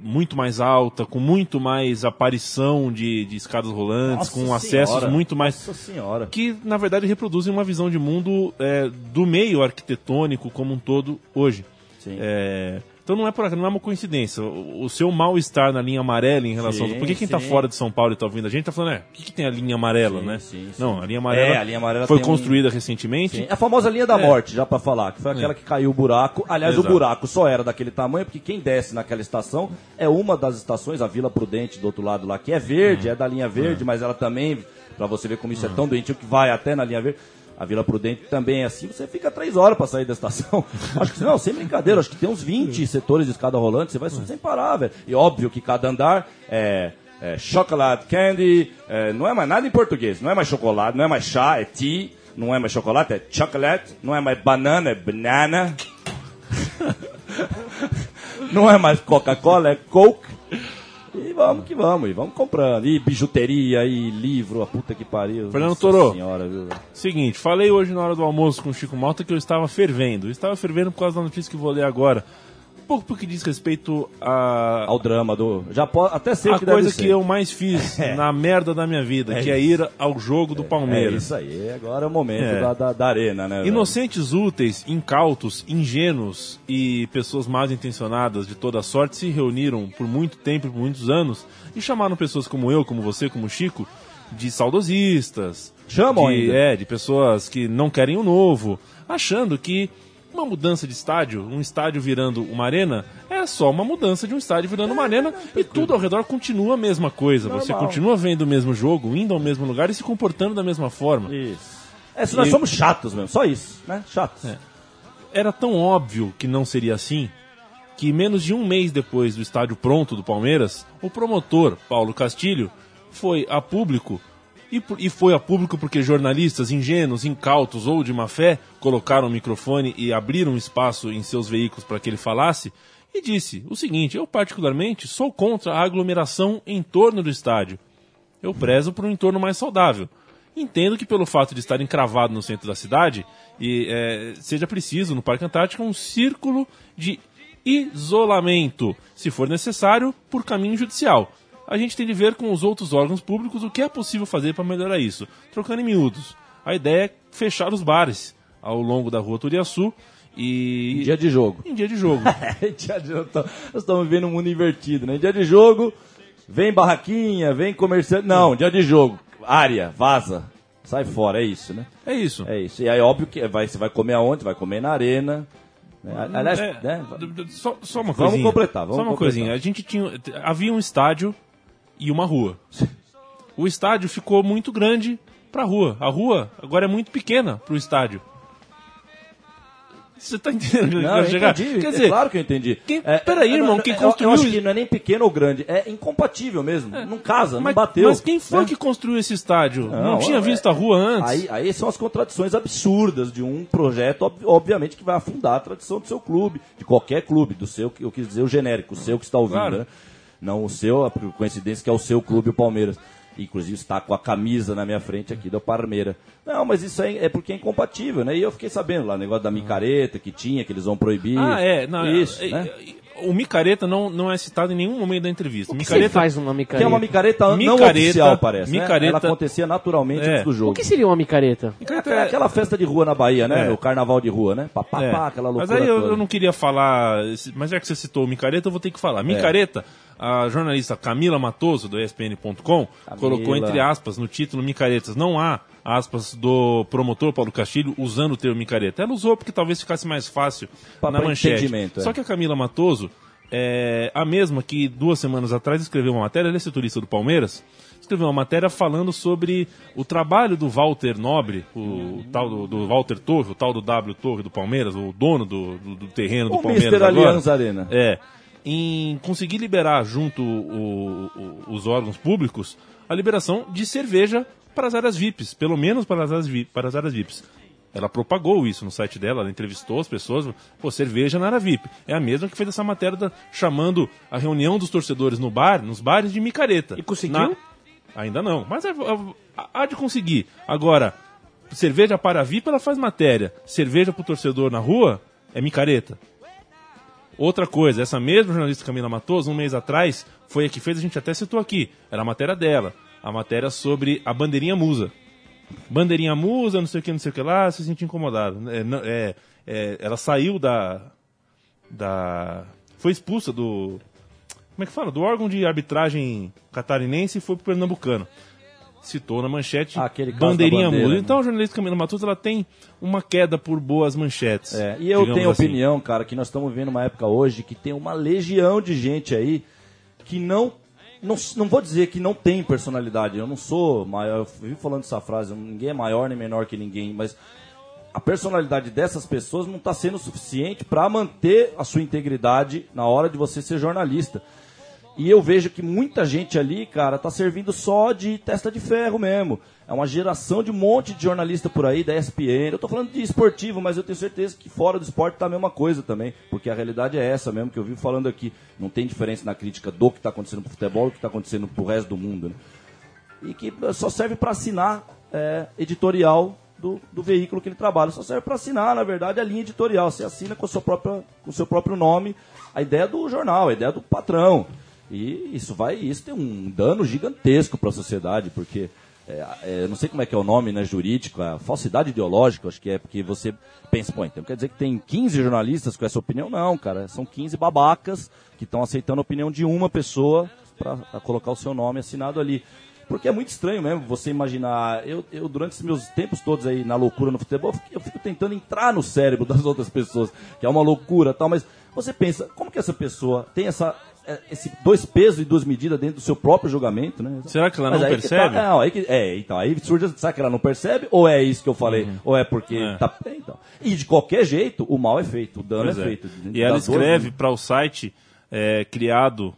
muito mais alta, com muito mais aparição de, de escadas rolantes, Nossa com acessos Senhora, muito mais. Nossa senhora. que na verdade reproduzem uma visão de mundo é, do meio arquitetônico como um todo hoje. Sim. É, então não é por não é uma coincidência. O, o seu mal-estar na linha amarela em relação. Sim, porque quem está fora de São Paulo e está ouvindo a gente tá falando, é, o que, que tem a linha amarela, Sim, né? sim. Não, a linha amarela, É, a linha amarela foi tem um- construída recentemente. A famosa linha da É. morte, já pra falar, que foi aquela que caiu o buraco. Aliás, Exato. o buraco só era daquele tamanho, porque quem desce naquela estação é uma das estações, a Vila Prudente do outro lado lá, que é verde, Uhum. é da linha verde, mas ela também, pra você ver como isso é tão doentio, que vai até na linha verde. A Vila Prudente também é assim, você fica três horas pra sair da estação. acho que, não, sem brincadeira, acho que tem uns 20 setores de escada rolante, você vai sem parar, velho. E óbvio que cada andar é, é chocolate candy, é, não é mais nada em português, não é mais chocolate, não é mais chá, é tea, não é mais chocolate, é chocolate, não é mais banana, é banana. não é mais Coca-Cola, é Coke. E vamos que vamos, e vamos comprando. E bijuteria, e livro, a puta que pariu. Fernando Torô. Senhora, viu? Seguinte, falei hoje na hora do almoço com o Chico Malta que eu estava fervendo. Eu estava fervendo por causa da notícia que vou ler agora. Pouco porque diz respeito a, Ao drama do. Já pode até ser a que coisa ser. que eu mais fiz na merda da minha vida, É que é ir ao jogo do É Palmeiras. isso aí, agora é o momento É. da, da, da arena, né? velho? Inocentes úteis, incautos, ingênuos e pessoas mal intencionadas de toda sorte se reuniram por muito tempo, por muitos anos, e chamaram pessoas como eu, como você, como Chico, de saudosistas. Chamam de, ainda. É, de pessoas que não querem o novo, achando que uma mudança de estádio, um estádio virando uma arena, é só uma mudança de um estádio virando uma arena e tudo ao redor continua a mesma coisa. Você Normal. continua vendo o mesmo jogo, indo ao mesmo lugar e se comportando da mesma forma. Isso. É, se nós E- somos chatos mesmo, só isso, né? Chatos. É. Era tão óbvio que não seria assim que menos de um mês depois do estádio pronto do Palmeiras, o promotor Paulo Castilho foi a público e, e foi a público porque jornalistas ingênuos, incautos ou de má fé colocaram o microfone e abriram espaço em seus veículos para que ele falasse e disse o seguinte: eu particularmente sou contra a aglomeração em torno do estádio. Eu prezo por um entorno mais saudável. Entendo que pelo fato de estar encravado no centro da cidade, e, é, seja preciso no Parque Antártico um círculo de isolamento, se for necessário, por caminho judicial. A gente tem de ver com os outros órgãos públicos o que é possível fazer para melhorar isso. Trocando em miúdos, a ideia é fechar os bares ao longo da rua Turiaçu e. Dia de jogo. em dia de jogo. Dia de jogo, Nós estamos vivendo um mundo invertido, né? Dia de jogo, vem barraquinha, vem comerciante. Não, dia de jogo. Área, vaza. Sai fora, é isso, né? é isso. É isso. E aí, óbvio que vai, você vai comer aonde? Vai comer na arena. né? Aliás, É, né? só, só uma Vamos coisinha. completar, vamos só uma completar. coisinha. A gente tinha. Havia um estádio e uma rua. O estádio ficou muito grande pra rua. A rua agora é muito pequena pro estádio. Você tá entendendo? onde Não, eu chegar? entendi. Quer é dizer, claro que eu entendi. quem- É, peraí, é, irmão, eu- quem construiu Eu acho que não é nem pequeno ou grande, é incompatível mesmo. Não casa, não mas, bateu. mas quem foi né? que construiu esse estádio? Não, tinha é- visto a rua antes? Aí, aí são as contradições absurdas de um projeto, ob- obviamente, que vai afundar a tradição do seu clube, de qualquer clube, do seu, eu quis dizer o genérico, o seu que está ouvindo, Claro. né? Não o seu, a coincidência que é o seu clube, o Palmeiras. Inclusive está com a camisa na minha frente aqui da Parmeira. Não, mas isso aí é porque é incompatível, né? E eu fiquei sabendo lá, o negócio da micareta que tinha, que eles vão proibir. Ah, é. Não, Isso, é, né? é, o micareta não, não é citado em nenhum momento da entrevista. O que micareta você faz numa Que micareta? é uma micareta, não Micareta- oficial, parece. né? micareta- Ela acontecia naturalmente É. antes do jogo. O que seria uma micareta? Micareta É aquela festa de rua na Bahia, né? É. O carnaval de rua, né? Pá, pá, É. pá, aquela Mas loucura aí eu, toda. eu não queria falar, mas já que você citou o Micareta, eu vou ter que É. falar. Micareta, a jornalista Camila Matoso, do ESPN.com, colocou entre aspas no título Micaretas. Não há aspas do promotor Paulo Castilho usando o termo micareta. Ela usou porque talvez ficasse mais fácil Pra- na manchete. é. Só que a Camila Matoso é a mesma que duas semanas atrás escreveu uma matéria, ela é setorista do Palmeiras, escreveu uma matéria falando sobre o trabalho do Walter Nobre, o, tal do, do Walter Torre, o tal do W Torre do Palmeiras, o dono do, do, do terreno do O Palmeiras Mr. agora. Allianz Arena. É, em conseguir liberar junto o- o- os órgãos públicos a liberação de cerveja para as áreas VIPs, pelo menos para as áreas, VIP, para as áreas VIPs. Ela propagou isso no site dela, ela entrevistou as pessoas, pô, cerveja na área VIP. É a mesma que fez essa matéria da- chamando a reunião dos torcedores no bar, nos bares de micareta. E conseguiu? Na- Ainda não, mas é- é- há de conseguir. Agora, cerveja para VIP, ela faz matéria. Cerveja para o torcedor na rua, é micareta. Outra coisa, essa mesma jornalista Camila Matoso, um mês atrás, foi a que fez, a gente até citou aqui, era a matéria dela, a matéria sobre a bandeirinha musa. Bandeirinha musa, não sei o que, não sei o que lá, se sentiu incomodado. É, é, é, ela saiu da, da... Foi expulsa do... Como é que fala? Do órgão de arbitragem catarinense e foi pro Pernambucano. Citou na manchete Ah, aquele bandeirinha bandeira, musa. né? Então a jornalista Camila Matoso ela tem uma queda por boas manchetes. É, e eu tenho assim. opinião, cara, que nós estamos vivendo uma época hoje que tem uma legião de gente aí que não. Não, não vou dizer que não tem personalidade, eu não sou maior, eu vivo falando essa frase, ninguém é maior nem menor que ninguém, mas a personalidade dessas pessoas não está sendo suficiente para manter a sua integridade na hora de você ser jornalista. E eu vejo que muita gente ali, cara, tá servindo só de testa de ferro mesmo. É uma geração de um monte de jornalista por aí, da ESPN. Eu tô falando de esportivo, mas eu tenho certeza que fora do esporte tá a mesma coisa também. Porque a realidade é essa mesmo, que eu vivo falando aqui. Não tem diferença na crítica do que tá acontecendo pro futebol e do que tá acontecendo pro resto do mundo, né? E que só serve para assinar é, editorial do, do veículo que ele trabalha. Só serve para assinar, na verdade, a linha editorial. Você assina com, a sua própria, com o seu próprio nome a ideia do jornal, a ideia do patrão. E isso vai, isso tem um dano gigantesco para a sociedade, porque é, é, não sei como é que é o nome né, jurídico, a falsidade ideológica, acho que é porque você pensa, pô, então quer dizer que tem 15 jornalistas com essa opinião? Não, cara, são 15 babacas que estão aceitando a opinião de uma pessoa para colocar o seu nome assinado ali. Porque é muito estranho mesmo você imaginar. Eu, eu durante esses meus tempos todos aí na loucura no futebol, eu fico, tentando entrar no cérebro das outras pessoas, que é uma loucura tal, mas você pensa, como que essa pessoa tem essa. É, Esse dois pesos e duas medidas dentro do seu próprio julgamento, né? Será que ela Mas não aí que percebe? tá- não, aí que, é, então, aí surge, será que ela não percebe? Ou é isso que eu falei? Ou é porque É. tá. é, então. E de qualquer jeito, o mal é feito, o dano Pois é, é. feito. E ela escreve para o site é, criado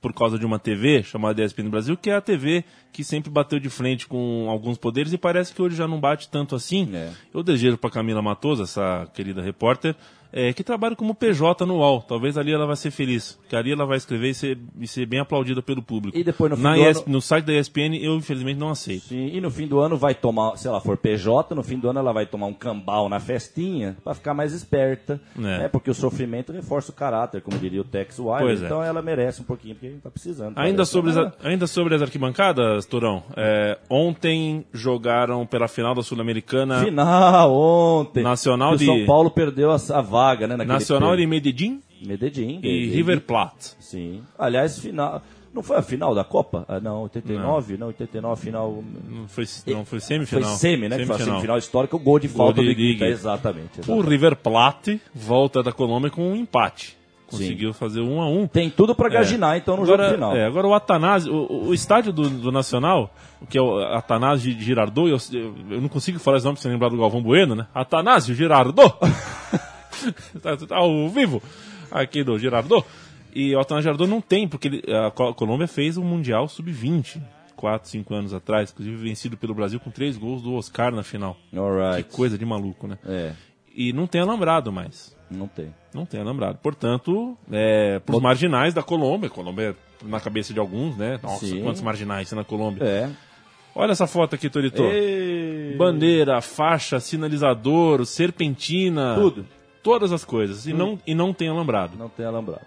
por causa de uma TV chamada ESPN Brasil, que é a TV que sempre bateu de frente com alguns poderes e parece que hoje já não bate tanto assim. É. Eu desejo para Camila Matoso, essa querida repórter, é, que trabalha como PJ no UOL. Talvez ali ela vai ser feliz, que ali ela vai escrever e ser, e ser bem aplaudida pelo público. E depois, no fim Na do ES ano- No site da ESPN eu infelizmente não aceito. Sim, e no fim do ano vai tomar, se ela for PJ, no fim do ano ela vai tomar um cambal na festinha pra ficar mais esperta, É. né? Porque o sofrimento reforça o caráter, como diria o Tex Wilder. É. Então ela merece um pouquinho, porque tá precisando. Ainda sobre, as, ainda sobre as arquibancadas, Torão, é, ontem jogaram pela final da Sul-Americana Final ontem. Nacional de- São Paulo perdeu a, a vaga, né? Nacional per- de Medellín Medellín. e. River Plate. Sim. Aliás, final. Não foi a final da Copa? Ah, não, 89? Não, 89, final. Não foi, não foi Foi semifinal. semi, né? Que foi a Semifinal. semifinal histórica, o gol de falta de do Iguita. Iguita. Exatamente. O exatamente. River Plate volta da Colômbia com um empate. Conseguiu fazer um a um. Tem tudo pra gaginar, então, no agora, jogo final. é, agora o Atanásio, o, o estádio do, do Nacional, que é o Atanásio Girardot, eu, eu, eu não consigo falar esse nome sem lembrar do Galvão Bueno, né? Atanásio Girardot! tá, tá ao vivo aqui do Girardot. E o Atanásio Girardot não tem, porque ele- a Co- Colômbia fez um Mundial Sub-20, 4, 5 anos atrás, inclusive vencido pelo Brasil com três gols do Oscar na final. Alright. Que coisa de maluco, né? É, E não tem alambrado mais. não tem. Não tem alambrado. Portanto, é, para os marginais da Colômbia, Colômbia é na cabeça de alguns, né? Nossa, Sim. quantos marginais tem na Colômbia. É. Olha essa foto aqui, Torito. Bandeira, faixa, sinalizador, serpentina. Tudo. Todas as coisas. E não, e não tem alambrado. Não tem alambrado.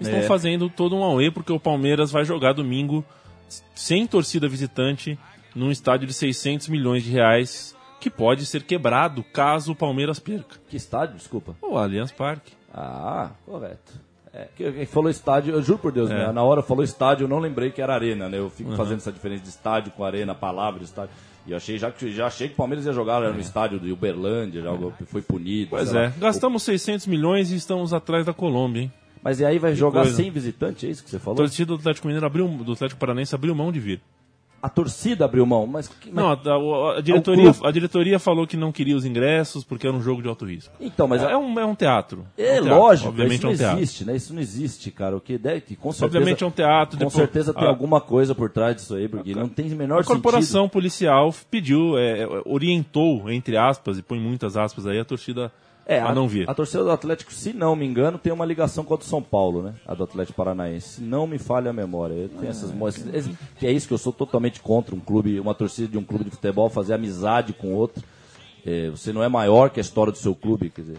estão É. fazendo todo um auê porque o Palmeiras vai jogar domingo sem torcida visitante num estádio de 600 milhões de reais que pode ser quebrado caso o Palmeiras perca. Que estádio, desculpa? O Allianz Parque. Ah, correto. É, que, que falou estádio, eu juro por Deus, É. né? na hora falou estádio, eu não lembrei que era arena, né? Eu fico fazendo essa diferença de estádio com arena, palavra, estádio. E eu achei, já, que- já achei que o Palmeiras ia jogar lá no estádio do Uberlândia, já foi punido. Pois é, lá. gastamos 600 milhões e estamos atrás da Colômbia, hein? Mas e aí vai jogar coisa. sem visitante, é isso que você falou? torcida do Atlético Mineiro abriu, do Atlético Paranaense abriu mão de vir. A torcida abriu mão, mas... que- Não, mas- a, a- a diretoria, a diretoria falou que não queria os ingressos porque era um jogo de alto risco. Então, mas... é, um, é um teatro. É um teatro. lógico, Obviamente isso é não um teatro. existe, né? Isso não existe, cara. O que deve, que com certeza, Obviamente é um teatro. com depois- certeza tem a- alguma coisa por trás disso aí, porque não tem o menor A corporação policial pediu, é, é, orientou, entre aspas, e põe muitas aspas aí, a torcida É, a, não vir. A torcida do Atlético, se não me engano, tem uma ligação com a do São Paulo, né? A do Atlético Paranaense. Se não me falha a memória. Eu tenho essas Que é isso que eu sou totalmente contra um clube, uma torcida de um clube de futebol fazer amizade com outro. É, você não é maior que a história do seu clube, quer dizer.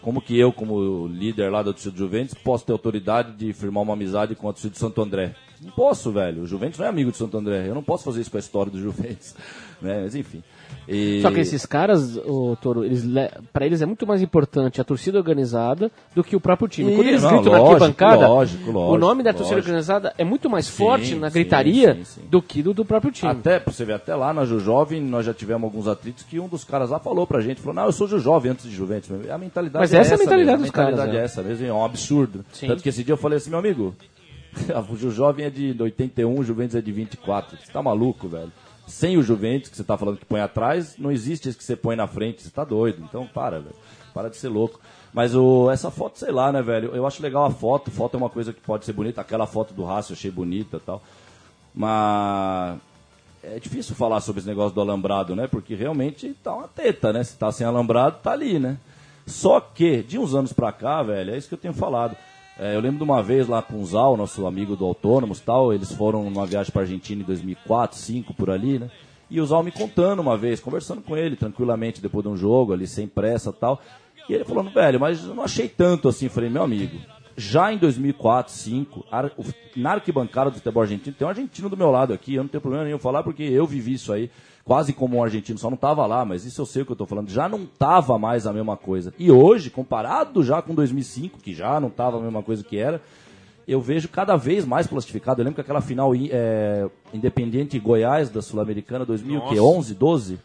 Como que eu, como líder lá da torcida do Juventus, posso ter autoridade de firmar uma amizade com a torcida do Santo André? Não posso, velho. O Juventus não é amigo do Santo André. Eu não posso fazer isso com a história do Juventus. Né? Mas enfim. E- Só que esses caras, o Toro, eles, le- pra eles é muito mais importante a torcida organizada do que o próprio time. Quando eles não, gritam na arquibancada, lógico, lógico, o nome da torcida organizada é muito mais Sim, forte na gritaria sim, sim. do que do, do próprio time. Até, você ver, até lá na Jujovem, nós já tivemos alguns atritos que um dos caras lá falou pra gente, falou, não, eu sou Jujovem antes de Juventus. A mentalidade Mas é essa é a mentalidade mesmo, dos a mentalidade caras, é é. essa mesmo, é um absurdo. Tanto que esse dia eu falei assim, meu amigo, o Jujovem é de 81, o Juventus é de 24. Você tá maluco, velho? Sem o Juventus, que você tá falando que põe atrás, não existe esse que você põe na frente, você tá doido. Então, para, velho. Para de ser louco. Mas o, essa foto, sei lá, né, velho? Eu acho legal a foto. Foto é uma coisa que pode ser bonita. Aquela foto do Rácio eu achei bonita tal. Mas é difícil falar sobre esse negócio do alambrado, né? Porque realmente tá uma teta, né? Se tá sem alambrado, tá ali, né? Só que, de uns anos pra cá, velho, é isso que eu tenho falado. É, eu lembro de uma vez lá com o Zal, nosso amigo do Autônomos tal, eles foram numa viagem pra Argentina em 2004, 2005, por ali, né? E o Zal me contando uma vez, conversando com ele tranquilamente depois de um jogo ali, sem pressa tal. E ele falando, velho, mas eu não achei tanto assim. Falei, meu amigo, já em 2004, 2005, ar- o- na arquibancada do futebol argentino, tem um argentino do meu lado aqui, eu não tenho problema nenhum falar porque eu vivi isso aí, quase como um argentino, só não tava lá, mas isso eu sei o que eu tô falando, já não tava mais a mesma coisa. E hoje, comparado já com 2005, que já não tava a mesma coisa que era, eu vejo cada vez mais plastificado. Eu lembro que aquela final é, Independiente Goiás da Sul-Americana 2011, 12?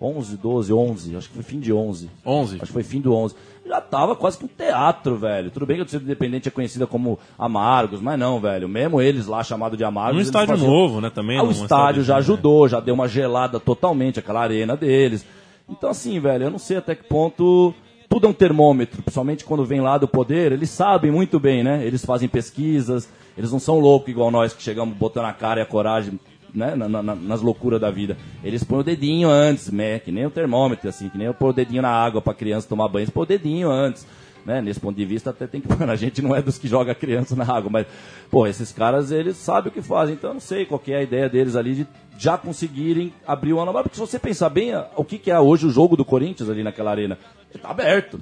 11, 12, 11, acho que foi fim de 11. 11. Acho que foi fim do 11. Já tava quase que um teatro, velho. Tudo bem que a torcida independente é conhecida como Amargos, mas não, velho. Mesmo eles lá, chamado de Amargos. Eles estádio faziam- novo, né, também, Ah, o estádio estádio já né? ajudou, já deu uma gelada totalmente, aquela arena deles. Então, assim, velho, eu não sei até que ponto. Tudo é um termômetro, principalmente quando vem lá do poder, eles sabem muito bem, né? Eles fazem pesquisas, eles não são loucos igual nós que chegamos botando a cara e a coragem né, na- na- nas loucuras da vida. Eles põem o dedinho antes, né? Que nem o termômetro, assim, que nem eu pôr o dedinho na água pra criança tomar banho, eles põem o dedinho antes. Né? Nesse ponto de vista, até tem que pôr. A gente não é dos que joga criança na água, mas, pô, esses caras, eles sabem o que fazem. Então, eu não sei qual é a ideia deles ali de já conseguirem abrir o alambrado. Porque se você pensar bem, o que, que é hoje o jogo do Corinthians ali naquela arena, ele tá aberto.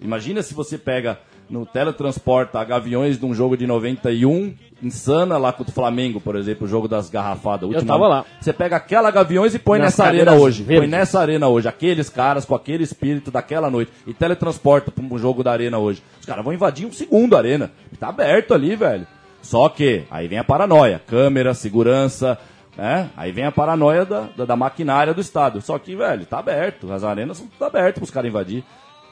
Imagina se você pega no teletransporta Gaviões de um jogo de 91, insana lá contra o Flamengo, por exemplo, o jogo das garrafadas. última- tava lá. Você pega aquela Gaviões e põe Nas nessa arena hoje. verdes. Põe nessa arena hoje. Aqueles caras com aquele espírito daquela noite. E teletransporta para um jogo da arena hoje. Os caras vão invadir um segundo a arena. Tá aberto ali, velho. Só que, aí vem a paranoia. Câmera, segurança, né? Aí vem a paranoia da, da, da maquinária do Estado. Só que, velho, tá aberto. As arenas estão abertas pros caras invadir.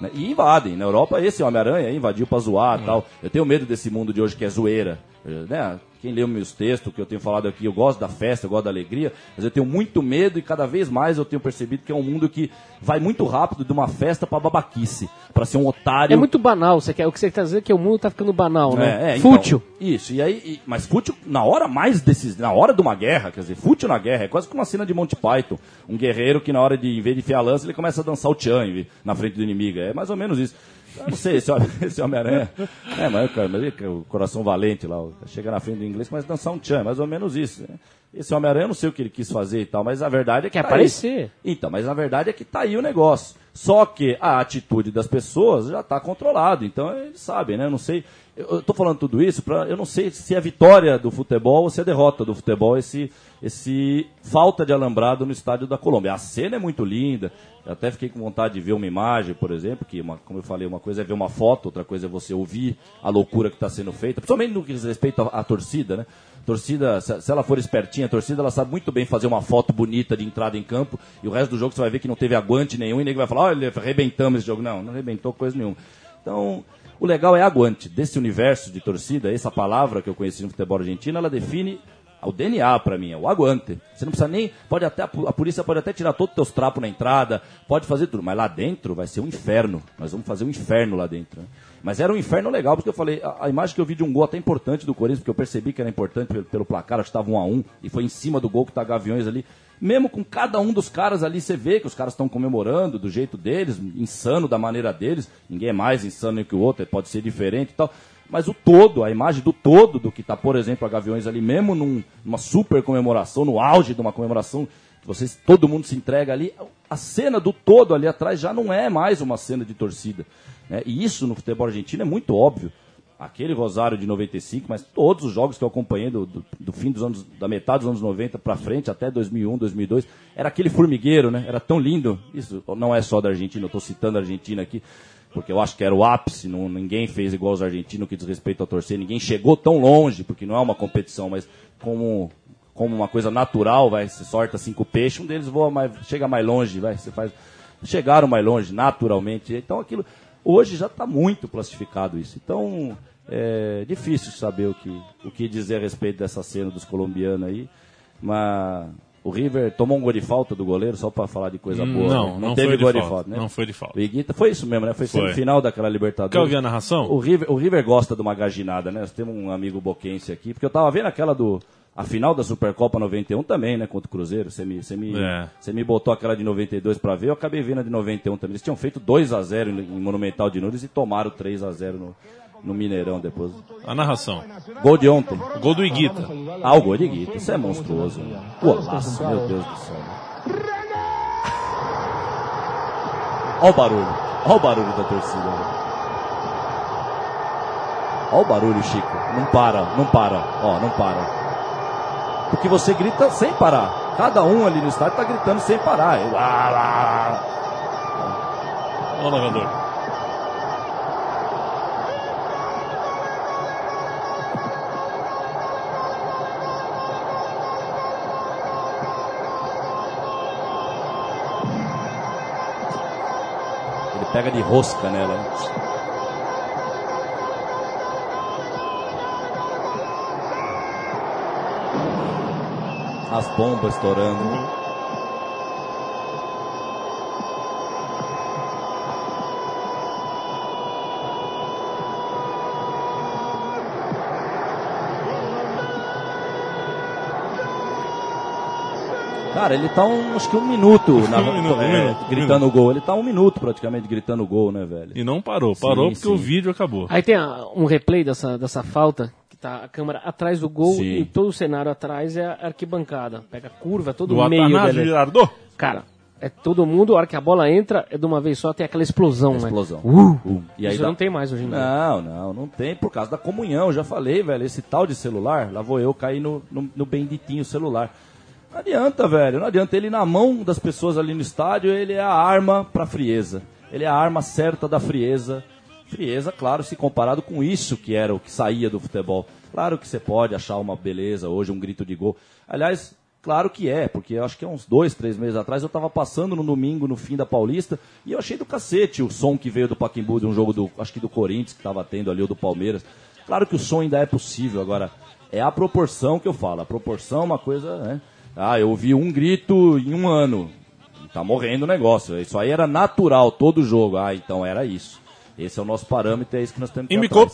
Né? E invadem. Na Europa, esse Homem-Aranha invadiu pra zoar e tal. Eu tenho medo desse mundo de hoje que é zoeira. Eh, Né? Quem leu meus textos, que eu tenho falado aqui, eu gosto da festa, eu gosto da alegria, mas eu tenho muito medo e cada vez mais eu tenho percebido que é um mundo que vai muito rápido de uma festa pra babaquice, pra ser um otário. É muito banal, você quer, o que você quer dizer é que o mundo tá ficando banal, né? É, é, então, Fútil. isso, e aí, e- mas fútil na hora mais desses, na hora de uma guerra, quer dizer, fútil na guerra, é quase como uma cena de Monty Python. Um guerreiro que na hora de, em vez de enfiar a lança, ele começa a dançar o tchan em vez- na frente do inimigo. É mais ou menos isso. Eu não sei, esse, Homem- esse Homem-Aranha. É, mas, cara, mas é o coração valente lá, chega na frente do inglês, começa a dançar um tchan, é mais ou menos isso. né? Esse Homem-Aranha, eu não sei o que ele quis fazer e tal, mas a verdade é que Quer tá aparecer. aí. Então, mas a verdade é que tá aí o negócio. Só que a atitude das pessoas já tá controlada. Então, eles sabem, né? Eu não sei. Eu, tô falando tudo isso para eu não sei se é vitória do futebol ou se é derrota do futebol esse esse falta de alambrado no estádio da Colômbia. A cena é muito linda. Eu até fiquei com vontade de ver uma imagem, por exemplo, que, uma- como eu falei, uma coisa é ver uma foto, outra coisa é você ouvir a loucura que está sendo feita, principalmente no que diz respeito à, à torcida, né? Torcida, se, se ela for espertinha, a torcida ela sabe muito bem fazer uma foto bonita de entrada em campo e o resto do jogo você vai ver que não teve aguante nenhum e ninguém vai falar, olha, arrebentamos esse jogo. Não, não arrebentou coisa nenhuma. Então, o legal é aguante. Desse universo de torcida, essa palavra que eu conheci no futebol argentino, ela define o DNA pra mim, é o aguante. Você não precisa nem. Pode até, a polícia pode até tirar todos os teus trapos na entrada, pode fazer tudo, mas lá dentro vai ser um inferno. Nós vamos fazer um inferno lá dentro. né? Mas era um inferno legal, porque eu falei, a, a imagem que eu vi de um gol até importante do Corinthians, porque eu percebi que era importante pelo, pelo placar, acho que estava um a um, e foi em cima do gol que tá Gaviões ali. Mesmo com cada um dos caras ali, você vê que os caras estão comemorando do jeito deles, insano da maneira deles. Ninguém é mais insano que o outro, pode ser diferente e tal. Mas o todo, a imagem do todo do que está, por exemplo, a Gaviões ali, mesmo num- numa super comemoração, no auge de uma comemoração, vocês, todo mundo se entrega ali, a cena do todo ali atrás já não é mais uma cena de torcida. né? E isso no futebol argentino é muito óbvio. Aquele Rosário de 95, mas todos os jogos que eu acompanhei do, do- do fim dos anos, da metade dos anos 90 para frente, até 2001, 2002, era aquele formigueiro, né? Era tão lindo. Isso não é só da Argentina, eu estou citando a Argentina aqui, porque eu acho que era o ápice, não, ninguém fez igual os argentinos no que diz respeito a torcer, ninguém chegou tão longe, porque não é uma competição, mas como, como uma coisa natural, vai, você sorta cinco peixes, um deles voa mais, chega mais longe, vai, você faz. Chegaram mais longe, naturalmente. Então aquilo. Hoje já está muito classificado isso. Então é difícil saber o que, o que dizer a respeito dessa cena dos colombianos aí. Mas o River tomou um gol de falta do goleiro, só para falar de coisa Hum, boa. não, né? não teve foi de gol de falta, falta, né? não foi de falta. Iguita, foi isso mesmo, né? Foi, Foi. semifinal daquela Libertadores. Quer ouvir a narração? O River, o River gosta de uma gaginada, né? Nós temos um amigo boquense aqui, porque eu tava vendo aquela do. A final da Supercopa 91 também, né? Contra o Cruzeiro. Você me, você me, É. você me botou aquela de 92 pra ver, eu acabei vendo a de 91 também. Eles tinham feito 2 a 0 em Monumental de Nunes e tomaram 3 a 0 no, no Mineirão depois. A narração. Gol de ontem. Gol do Iguita. Ah, o gol de Guita. Isso é monstruoso. Né? Golaço, meu Deus do céu. Olha o barulho. Olha o barulho da torcida. né? Olha o barulho, Chico. Não para, não para. Ó, não para. Porque você grita sem parar. Cada um ali no estádio tá gritando sem parar. Eu, lá. Olha o narrador. Ele pega de rosca nela. As bombas estourando. Cara, ele tá um, acho que um minuto, na- Um minuto, um é, minuto, um gritando o gol. Ele tá um minuto praticamente gritando o gol, né, velho? E não parou. Parou Sim, porque o sim. vídeo acabou. Aí tem a- um replay dessa, dessa falta, tá a câmera atrás do gol Sim. e todo o cenário atrás é a arquibancada. Pega curva, todo Do o meio Atanásio dele. Girardot. Cara, é todo mundo, a hora que a bola entra, é de uma vez só, tem aquela explosão, Explosão. né? Uh! Um. E aí Isso dá- não tem mais hoje em dia. Não, não, não tem, por causa da comunhão. Já falei, velho, esse tal de celular, lá vou eu cair no, no, no benditinho celular. Não adianta, velho, não adianta. Ele na mão das pessoas ali no estádio, ele é a arma pra frieza. Ele é a arma certa da frieza. Frieza, claro, se comparado com isso que era o que saía do futebol. Claro que você pode achar uma beleza hoje, um grito de gol. Aliás, claro que é, porque eu acho que há uns dois, três meses atrás eu tava passando no domingo, no fim da Paulista, e eu achei do cacete o som que veio do Paquimbu, de um jogo do, acho que do Corinthians, que tava tendo ali, ou do Palmeiras. Claro que o som ainda é possível, agora, é a proporção que eu falo. A proporção é uma coisa, né? Ah, eu ouvi um grito em um ano. Tá morrendo o negócio. Isso aí era natural, todo jogo. Ah, então era isso. Esse é o nosso parâmetro, é isso que nós temos que Embicou.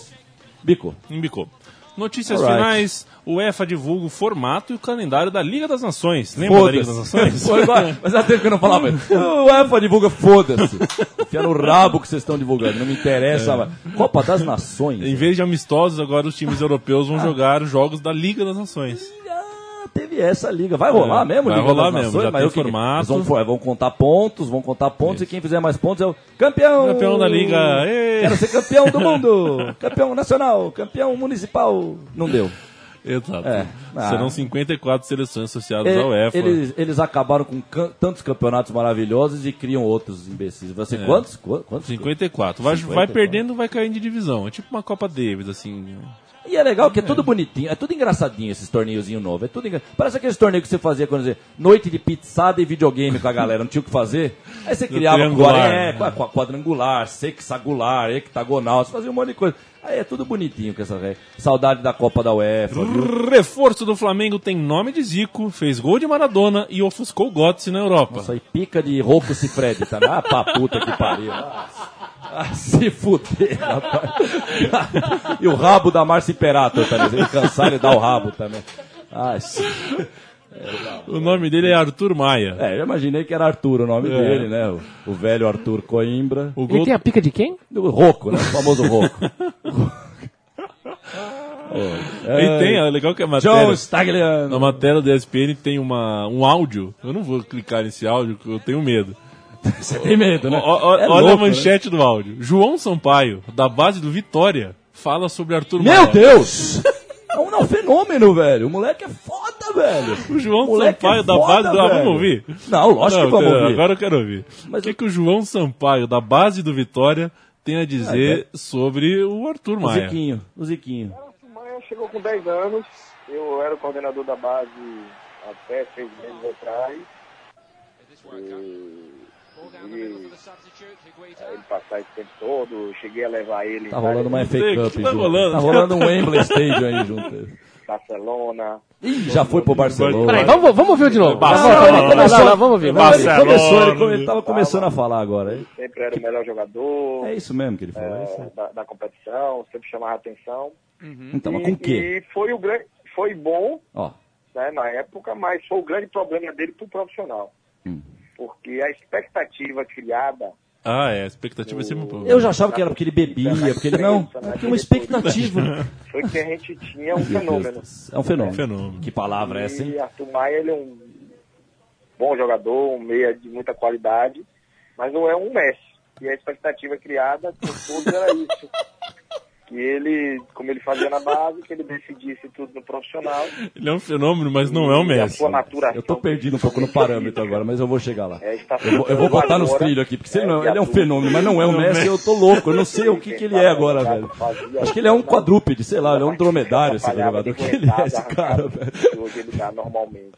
Bicou. Embicou. Notícias Alright. finais. O UEFA divulga o formato e o calendário da Liga das Nações. Lembra da Liga das Nações? Igual, mas há tempo que eu não falava. O UEFA divulga, foda-se. Enfia no rabo que vocês estão divulgando, não me interessa. mas- Copa das Nações. Em vez de amistosos, agora os times europeus vão jogar os jogos da Liga das Nações. Teve ele essa liga. Vai rolar É, mesmo, vai rolar mesmo, Nações, já mas tem que- formato. Vão, vão contar pontos, vão contar pontos e quem fizer mais pontos é o campeão. Campeão da liga. Ê! Quero ser campeão do mundo, campeão nacional, campeão municipal. Não deu. Exato. É. Ah. Serão 54 seleções associadas É, à UEFA. eles, eles acabaram com can- tantos campeonatos maravilhosos e criam outros imbecis. Você, É. quantos? Qu- quantos? 54. Vai, 54. vai perdendo, vai caindo de divisão. É tipo uma Copa Davis, assim. E é legal que é tudo bonitinho, é tudo engraçadinho esses torneiozinhos novos. É tudo engra... Parece aqueles torneios que você fazia quando você noite de pizzada e videogame com a galera, não tinha o que fazer. Aí você criava triangular, quadra- é, né? qua- qua- quadrangular, sexagular, hectagonal, você fazia um monte de coisa. Aí é tudo bonitinho com essa regra. Saudade da Copa da UEFA, viu? Reforço do Flamengo tem nome de Zico, fez gol de Maradona e ofuscou Götze na Europa. Isso aí pica de rouco Cifred, tá? Ah, pra puta que pariu. Ah, ah, se fuder, rapaz. e o rabo da Márcia Imperator também. Se ele cansar, ele dá o rabo também. Ah, se... O nome dele é Arthur Maia. É, eu imaginei que era Arthur o nome É. dele, né? O, o velho Arthur Coimbra. O Ele tem a pica de quem? O Roco, né? O famoso Roco. E tem, é legal que a matéria, John na Stagliano. matéria do ESPN tem uma, um áudio. Eu não vou clicar nesse áudio, porque eu tenho medo. Você tem medo, né? Ó, ó, É olha louco, a manchete do áudio. João Sampaio, da base do Vitória, fala sobre Arthur Meu Maia. Deus! É um, não, fenômeno, velho. O moleque é foda, velho. O João moleque Sampaio é da foda, base do... Ah, vamos ouvir? Não, lógico Não, que vamos eu- ouvir. Agora eu quero ouvir. Mas o que, eu- que o João Sampaio, da base do Vitória, tem a dizer sobre o Arthur O Maia? Ziquinho, o Ziquinho. O Maia chegou com 10 anos, eu era o coordenador da base até seis meses atrás. E, e ele passar esse tempo todo, cheguei a levar ele Tá rolando uma FA Cup que tá rolando? Tá rolando um Wembley Stadium aí junto. Barcelona. Ih, já foi pro Barcelona. Peraí, vamos, vamos ouvir de novo. Barcelona. Vamos, vamos, ouvir. Não, Vamos ele ouvir. Barcelona. começou, ele, come- ele tava começando a falar agora. Sempre era o melhor jogador É isso mesmo que ele falou. é é, da, da competição, sempre chamava atenção. Então, mas E- com o quê? E foi, o grande, foi bom Ó, né, na época, mas foi o grande problema dele pro profissional. Hum. Porque a expectativa criada Ah, é, a expectativa é sempre um pouco. eu já achava que era porque ele bebia, porque ele não. É porque uma expectativa. foi que a gente tinha um fenômeno. É um fenômeno. Fenômeno. Que palavra é essa, hein? E Arthur Maia, ele é um bom jogador, um meia de muita qualidade, mas não é um Messi. E a expectativa criada por todos era isso. Que ele, como ele fazia na base, que ele decidisse tudo no profissional. Ele é um fenômeno, mas não é o a Messi. Eu tô perdido um pouco no parâmetro agora, mas eu vou chegar lá. É, Eu vou, eu vou botar nos trilhos aqui, porque se ele, não, é, ele é um fenômeno, mas não é um Messi, eu tô louco, eu não sei o que, que ele é agora, velho. Acho que ele é um quadrúpede, sei lá, ele é um dromedário esse jogador. O que ele é esse cara, velho? Que hoje ele dá normalmente.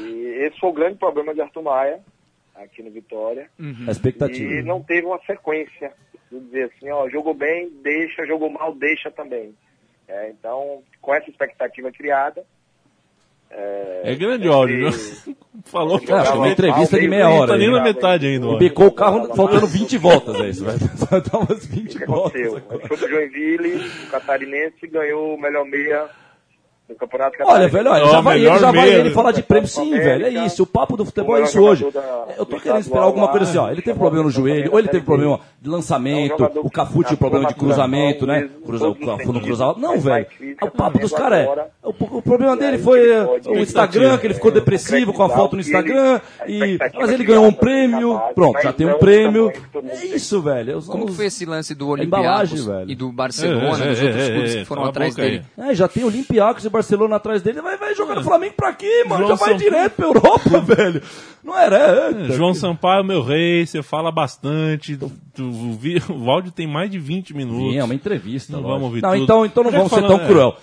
E esse foi o grande problema de Arthur Maia, aqui no Vitória. A expectativa. E não teve uma sequência. De dizer assim, ó, jogou bem, deixa, jogou mal, deixa também. É, então, com essa expectativa criada. É grande áudio, viu? Falou que é uma entrevista de meia Não hora. tá nem na né? metade ainda. Bicou o carro faltando 20 voltas, é isso, velho. Só dá umas O 20 que voltas. aconteceu? Ele foi pro Joinville, o catarinense ganhou o melhor meia no Campeonato Olha, Catarinense. velho, olha, já vai, ele, já vai ele né? falar de prêmio. Sim, América, velho, é isso. O papo do futebol é isso hoje. da- Eu tô do querendo esperar alguma coisa assim, ó. Ele teve problema no joelho, ou ele teve problema de lançamento, É um o Cafute tinha que problema de cruzamento, né? Cruza, todos os não cruzava. Não, velho. física O papo dos caras é. agora. O, o problema dele foi o Instagram, que ele ficou É, depressivo com a foto no o Instagram. E, mas ele ganhou um prêmio. Pronto, já tem um o prêmio. É isso, velho. Os- Como foi esse lance do Olympiacos e do Barcelona, É, é, dos outros é, clubes é, que foram atrás dele? É, já tem Olympiacos e Barcelona atrás dele, vai, vai jogar no Flamengo pra quê, mano? João já vai direto pra Europa, velho. Não era? É, É, João Sampaio, meu rei, você fala bastante. tu- o, vi- o áudio tem mais de 20 minutos. Sim, é uma entrevista. Não lógico. vamos ouvir não, tudo. então, então não Queria vamos ser tão é. cruel.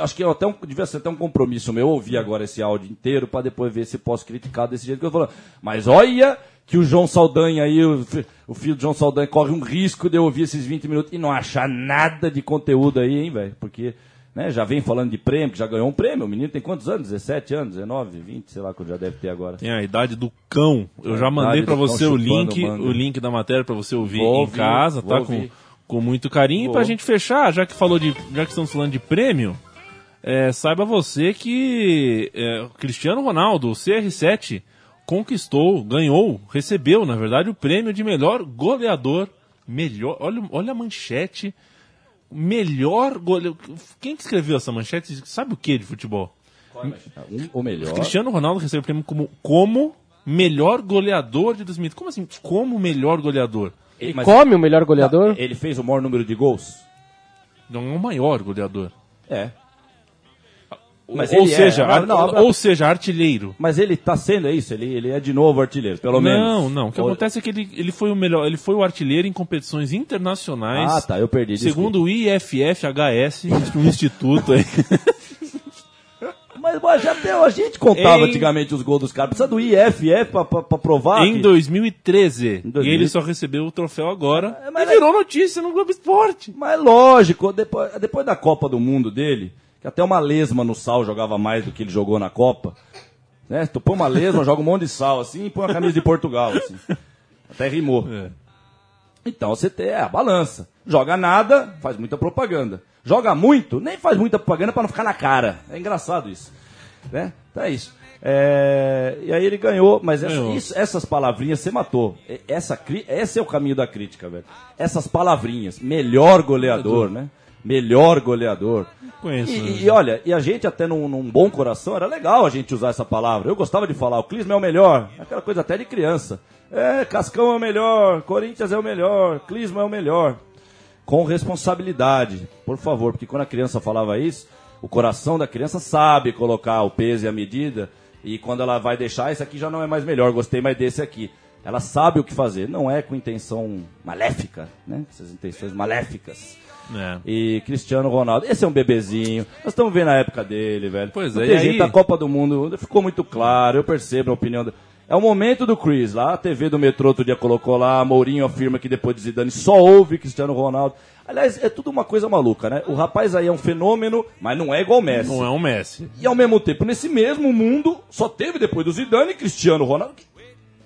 Acho que até um, devia ser até um compromisso meu ouvir agora esse áudio inteiro pra depois ver se posso criticar desse jeito que eu tô falando. Mas olha que o João Saldanha aí, o, fi- o filho do João Saldanha, corre um risco de eu ouvir esses 20 minutos e não achar nada de conteúdo aí, hein, velho? Porque né, já vem falando de prêmio, que já ganhou um prêmio. O menino tem quantos anos? 17 anos, 19, 20, sei lá quanto já deve ter agora. Tem a idade do cão. Eu já mandei do você o link, o link da matéria pra você ouvir Vou em ouvir, casa, tá? Com, ouvir. com muito carinho. E Vou. pra gente fechar, já que falou de, já que estamos falando de prêmio, é, saiba você que é, Cristiano Ronaldo, o CR7, conquistou, ganhou, recebeu, na verdade, o prêmio de melhor goleador. Melhor, olha, olha a manchete. Melhor goleador. Quem que escreveu essa manchete sabe o que de futebol? Um, o melhor. Cristiano Ronaldo recebeu o prêmio como, como melhor goleador de 2000. Como assim? Como melhor goleador? Ele, mas- Come o melhor goleador? Ele fez o maior número de gols? Não é o maior goleador. É. Mas ou é- seja, ar- não, ou seja, artilheiro. Mas ele tá sendo é isso, ele, ele é de novo artilheiro, pelo menos. Não, não. O que Ou- acontece é que ele, ele foi o melhor, ele foi o artilheiro em competições internacionais. Ah, tá, eu perdi. Segundo o IFFHS, um instituto aí. Mas, mas já até a gente contava Em- antigamente os gols dos caras. Precisa do IFF pra, pra, pra provar. em que- 2013. Em 2000. E ele só recebeu o troféu agora. É, mas e virou notícia no Globo Esporte. Mas lógico, depois, depois da Copa do Mundo dele, que até uma lesma no sal jogava mais do que ele jogou na Copa. Né? Tu põe uma lesma, joga um monte de sal assim e põe a camisa de Portugal. Assim. Até rimou. É. Então você tem é, a balança. Joga nada, faz muita propaganda. Joga muito, nem faz muita propaganda pra não ficar na cara. É engraçado isso. Né? Então é isso. É, e aí ele ganhou, mas essa- isso- essas palavrinhas você matou. Essa, esse é o caminho da crítica, velho. Essas palavrinhas. Melhor goleador, né? Melhor goleador. Conheço. E, né? e- e olha, e a gente até num, num bom coração, era legal a gente usar essa palavra. Eu gostava de falar, o Clisma é o melhor. Aquela coisa até de criança. É, Cascão é o melhor, Corinthians é o melhor, Clisma é o melhor. Com responsabilidade, por favor, porque quando a criança falava isso, o coração da criança sabe colocar o peso e a medida, e quando ela vai deixar, esse aqui já não é mais melhor, gostei mais desse aqui. Ela sabe o que fazer, não é com intenção maléfica, né? Essas intenções maléficas. É. E Cristiano Ronaldo, esse é um bebezinho. Nós estamos vendo a época dele, velho. Pois Não é, tem e jeito, aí- a Copa do Mundo ficou muito claro, eu percebo a opinião. Do... É o momento do Chris lá, a TV do metrô outro dia colocou lá, Mourinho afirma que depois de Zidane só houve Cristiano Ronaldo. Aliás, é tudo uma coisa maluca, né? O rapaz aí é um fenômeno, mas não é igual o Messi. Não é um Messi. E ao mesmo tempo, nesse mesmo mundo, só teve depois do Zidane Cristiano Ronaldo.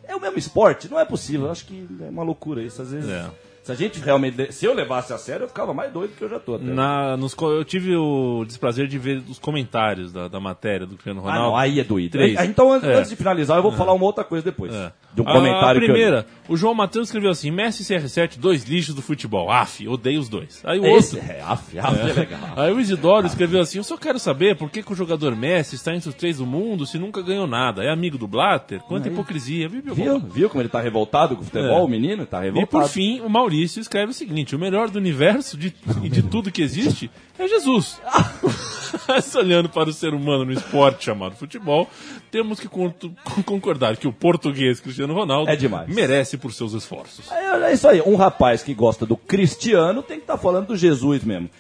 É o mesmo esporte, não é possível. Acho que é uma loucura isso. Às vezes, É. se a gente realmente. Se eu levasse a sério, eu ficava mais doido que eu já tô. Até. Na, nos, eu tive o desprazer de ver os comentários da, da matéria do Cristiano Ah, Ronaldo. não, aí é doído. Três. Ah, Então, antes, É. antes de finalizar, eu vou falar uma outra coisa depois. É. De um A- comentário a, que eu primeira, o João Matheus escreveu assim: Messi e CR7, dois lixos do futebol. Af, odeio os dois. Aí o Esse outro. é, af, af, é legal. Aí o Isidoro escreveu assim: Eu só quero saber por que, que o jogador Messi está entre os três do mundo se nunca ganhou nada. É amigo do Blatter? Quanta hipocrisia. Viu, Viu? Viu como ele tá revoltado com o futebol, É. o menino? Tá E revoltado. por fim, o Maurício escreve o seguinte: o melhor do universo de, e de tudo que existe é Jesus. Olhando para o ser humano no esporte chamado futebol, temos que con- concordar que o português Cristiano Ronaldo É demais. merece por seus esforços. É, é isso aí, um rapaz que gosta do Cristiano tem que estar falando do Jesus mesmo.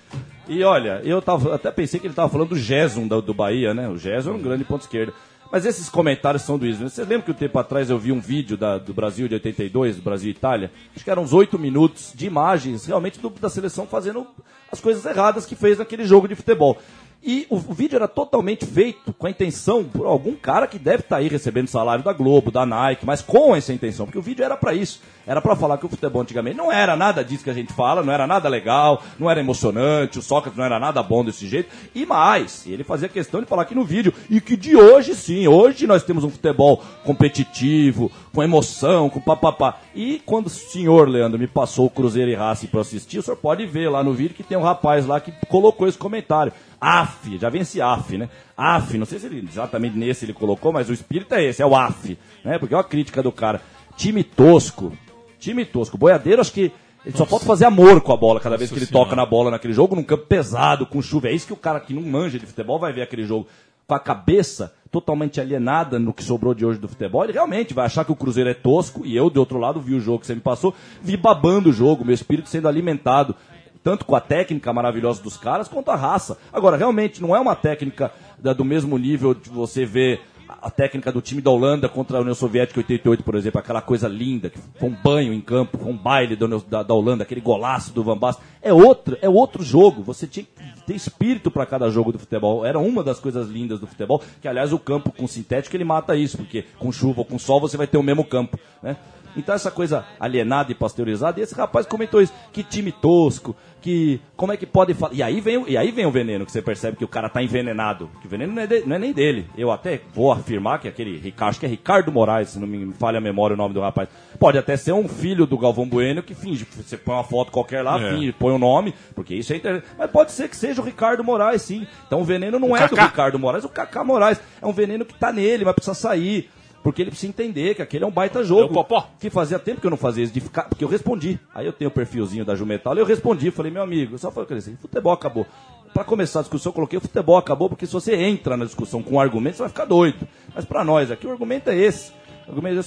E olha, eu tava, até pensei que ele estava falando do Gerson do, do Bahia, né? O Gerson é um grande ponto esquerdo. Mas esses comentários são do Ismael. Você lembra que um tempo atrás eu vi um vídeo da- do Brasil de 82, do Brasil e Itália? Acho que eram uns oito minutos de imagens realmente do- da seleção fazendo as coisas erradas que fez naquele jogo de futebol. E o, o vídeo era totalmente feito com a intenção por algum cara que deve estar aí recebendo salário da Globo, da Nike, mas com essa intenção, porque o vídeo era para isso. Era para falar que o futebol antigamente não era nada disso que a gente fala, não era nada legal, não era emocionante, o Sócrates não era nada bom desse jeito. E mais, ele fazia questão de falar aqui no vídeo, e que de hoje sim, hoje nós temos um futebol competitivo, com emoção, com papapá. E quando o senhor, Leandro, me passou o Cruzeiro e Racing para assistir, o senhor pode ver lá no vídeo que tem um rapaz lá que colocou esse comentário. AF, já esse AF, né? AF, não sei se ele, exatamente nesse ele colocou, mas o espírito é esse, é o AF, né? Porque é uma crítica do cara. Time tosco, time tosco. Boiadeiro, acho que ele só falta fazer amor com a bola cada vez que ele Senhora. toca na bola naquele jogo, num campo pesado, com chuva. É isso que o cara que não manja de futebol vai ver aquele jogo com a cabeça totalmente alienada no que sobrou de hoje do futebol. Ele realmente vai achar que o Cruzeiro é tosco, e eu, de outro lado, vi o jogo que você me passou, vi babando o jogo, meu espírito sendo alimentado tanto com a técnica maravilhosa dos caras quanto a raça. Agora, realmente, não é uma técnica da- do mesmo nível de você ver a técnica do time da Holanda contra a União Soviética 88, por exemplo, aquela coisa linda, que foi um banho em campo, foi um baile da- da Holanda, aquele golaço do Van Basten. É outro, é outro jogo. Você tinha que ter espírito para cada jogo do futebol. Era uma das coisas lindas do futebol, que aliás o campo com sintético ele mata isso, porque com chuva ou com sol você vai ter o mesmo campo, né? Então essa coisa alienada e pasteurizada, e esse rapaz comentou isso, que time tosco, que como é que pode falar. E aí vem, o- e aí vem o veneno, que você percebe que o cara tá envenenado. Que o veneno não é, de- não é nem dele. Eu até vou afirmar que aquele Ricardo, acho que é Ricardo Moraes, se não me falha a memória o nome do rapaz. Pode até ser um filho do Galvão Bueno que finge. Você põe uma foto qualquer lá, É. finge, põe o nome, porque isso é internet. Mas pode ser que seja o Ricardo Moraes, sim. Então o veneno não O é do Kaká. Ricardo Moraes, o Kaká Moraes. É um veneno que tá nele, mas precisa sair. Porque ele precisa entender que aquele é um baita jogo. É o Popó. Que fazia tempo que eu não fazia isso, de ficar. Porque eu respondi. Aí eu tenho o perfilzinho da Jumetal e eu respondi. Falei, meu amigo, só falei assim, futebol acabou. Pra começar a discussão, eu coloquei o futebol acabou, porque se você entra na discussão com um argumento, você vai ficar doido. Mas pra nós aqui, o argumento é esse.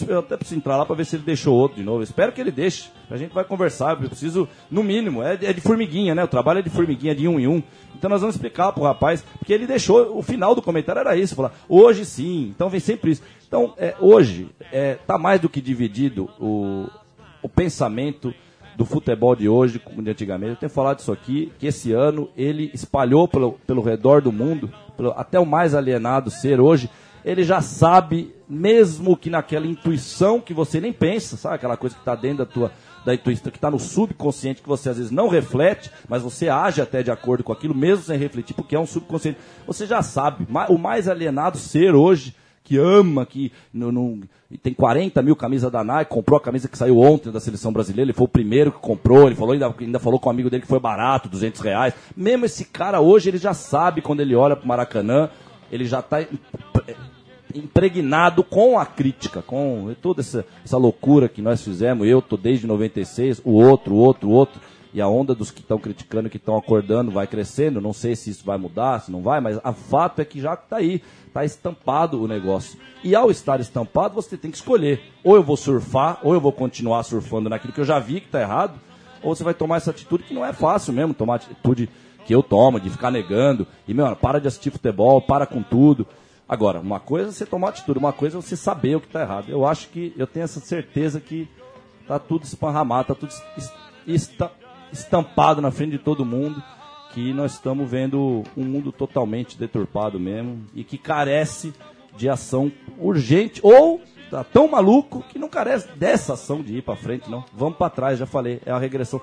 Eu até preciso entrar lá pra ver se ele deixou outro de novo. Espero que ele deixe. A gente vai conversar. Eu preciso, no mínimo, é, de- é de formiguinha, né? O trabalho é de formiguinha, de um em um. Então nós vamos explicar pro rapaz, porque ele deixou, o final do comentário era isso, falar, hoje sim, então vem sempre isso. Então, é, hoje, é, tá mais do que dividido o, o pensamento do futebol de hoje com de antigamente. Eu tenho falado isso aqui, que esse ano ele espalhou pelo, pelo redor do mundo, pelo- até o mais alienado ser hoje, ele já sabe, mesmo que naquela intuição que você nem pensa, sabe? Aquela coisa que está dentro da tua da intuição, que está no subconsciente, que você às vezes não reflete, mas você age até de acordo com aquilo, mesmo sem refletir, porque é um subconsciente. Você já sabe, o mais alienado ser hoje, que ama, que tem 40 mil camisas da Nike, comprou a camisa que saiu ontem da seleção brasileira, ele foi o primeiro que comprou, ele falou, ainda, ainda falou com um amigo dele que foi barato, 200 reais. Mesmo esse cara hoje, ele já sabe quando ele olha pro Maracanã, ele já está impregnado com a crítica, com toda essa, essa loucura que nós fizemos. Eu tô desde 96, o outro, o outro, o outro. E a onda dos que estão criticando, que estão acordando, vai crescendo. Não sei se isso vai mudar, se não vai, mas a fato é que já está aí, está estampado o negócio. E ao estar estampado, você tem que escolher. Ou eu vou surfar, ou eu vou continuar surfando naquilo que eu já vi que está errado, ou você vai tomar essa atitude que não é fácil mesmo, tomar atitude que eu tomo, de ficar negando. E, meu, para de assistir futebol, para com tudo. Agora, uma coisa é você tomar atitude, uma coisa é você saber o que está errado. Eu acho que eu tenho essa certeza que tá tudo esparramado, tá tudo es- esta- estampado na frente de todo mundo, que nós estamos vendo um mundo totalmente deturpado mesmo e que carece de ação urgente ou tá tão maluco que não carece dessa ação de ir para frente, não. Vamos para trás, já falei, é a regressão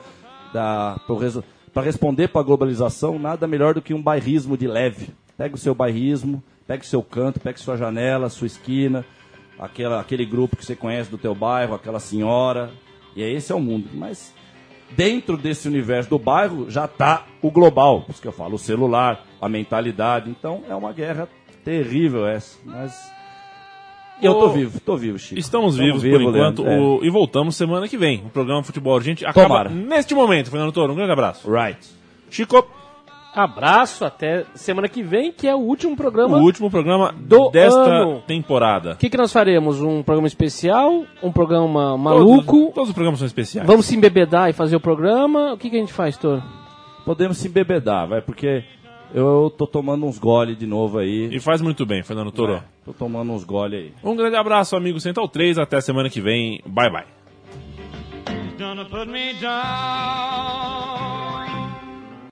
para responder para a globalização, nada melhor do que um bairrismo de leve. Pega o seu bairrismo, pega o seu canto, pega sua janela, sua esquina, aquela, aquele grupo que você conhece do teu bairro, aquela senhora, e é esse é o mundo. Mas dentro desse universo do bairro já está o global, por isso que eu falo, o celular, a mentalidade. Então é uma guerra terrível essa, mas eu tô vivo, tô vivo, Chico. Estamos Tamo vivos por vivo, enquanto Leandro, é. o- e voltamos semana que vem. O programa Futebol Urgente acaba Tomara. neste momento. Fernando Toro, um grande abraço. Right. Chico, Abraço, até semana que vem, que é o último programa. o último programa Do desta ano. temporada. O que, que nós faremos? Um programa especial? Um programa maluco? Todos, todos os programas são especiais. Vamos se embebedar e fazer o programa? O que, que a gente faz, Toro? Podemos se embebedar, vai, porque eu tô tomando uns gole de novo aí. E faz muito bem, Fernando Toro. É, tô tomando uns gole aí. Um grande abraço, amigo Central 3. Até semana que vem. Bye, bye.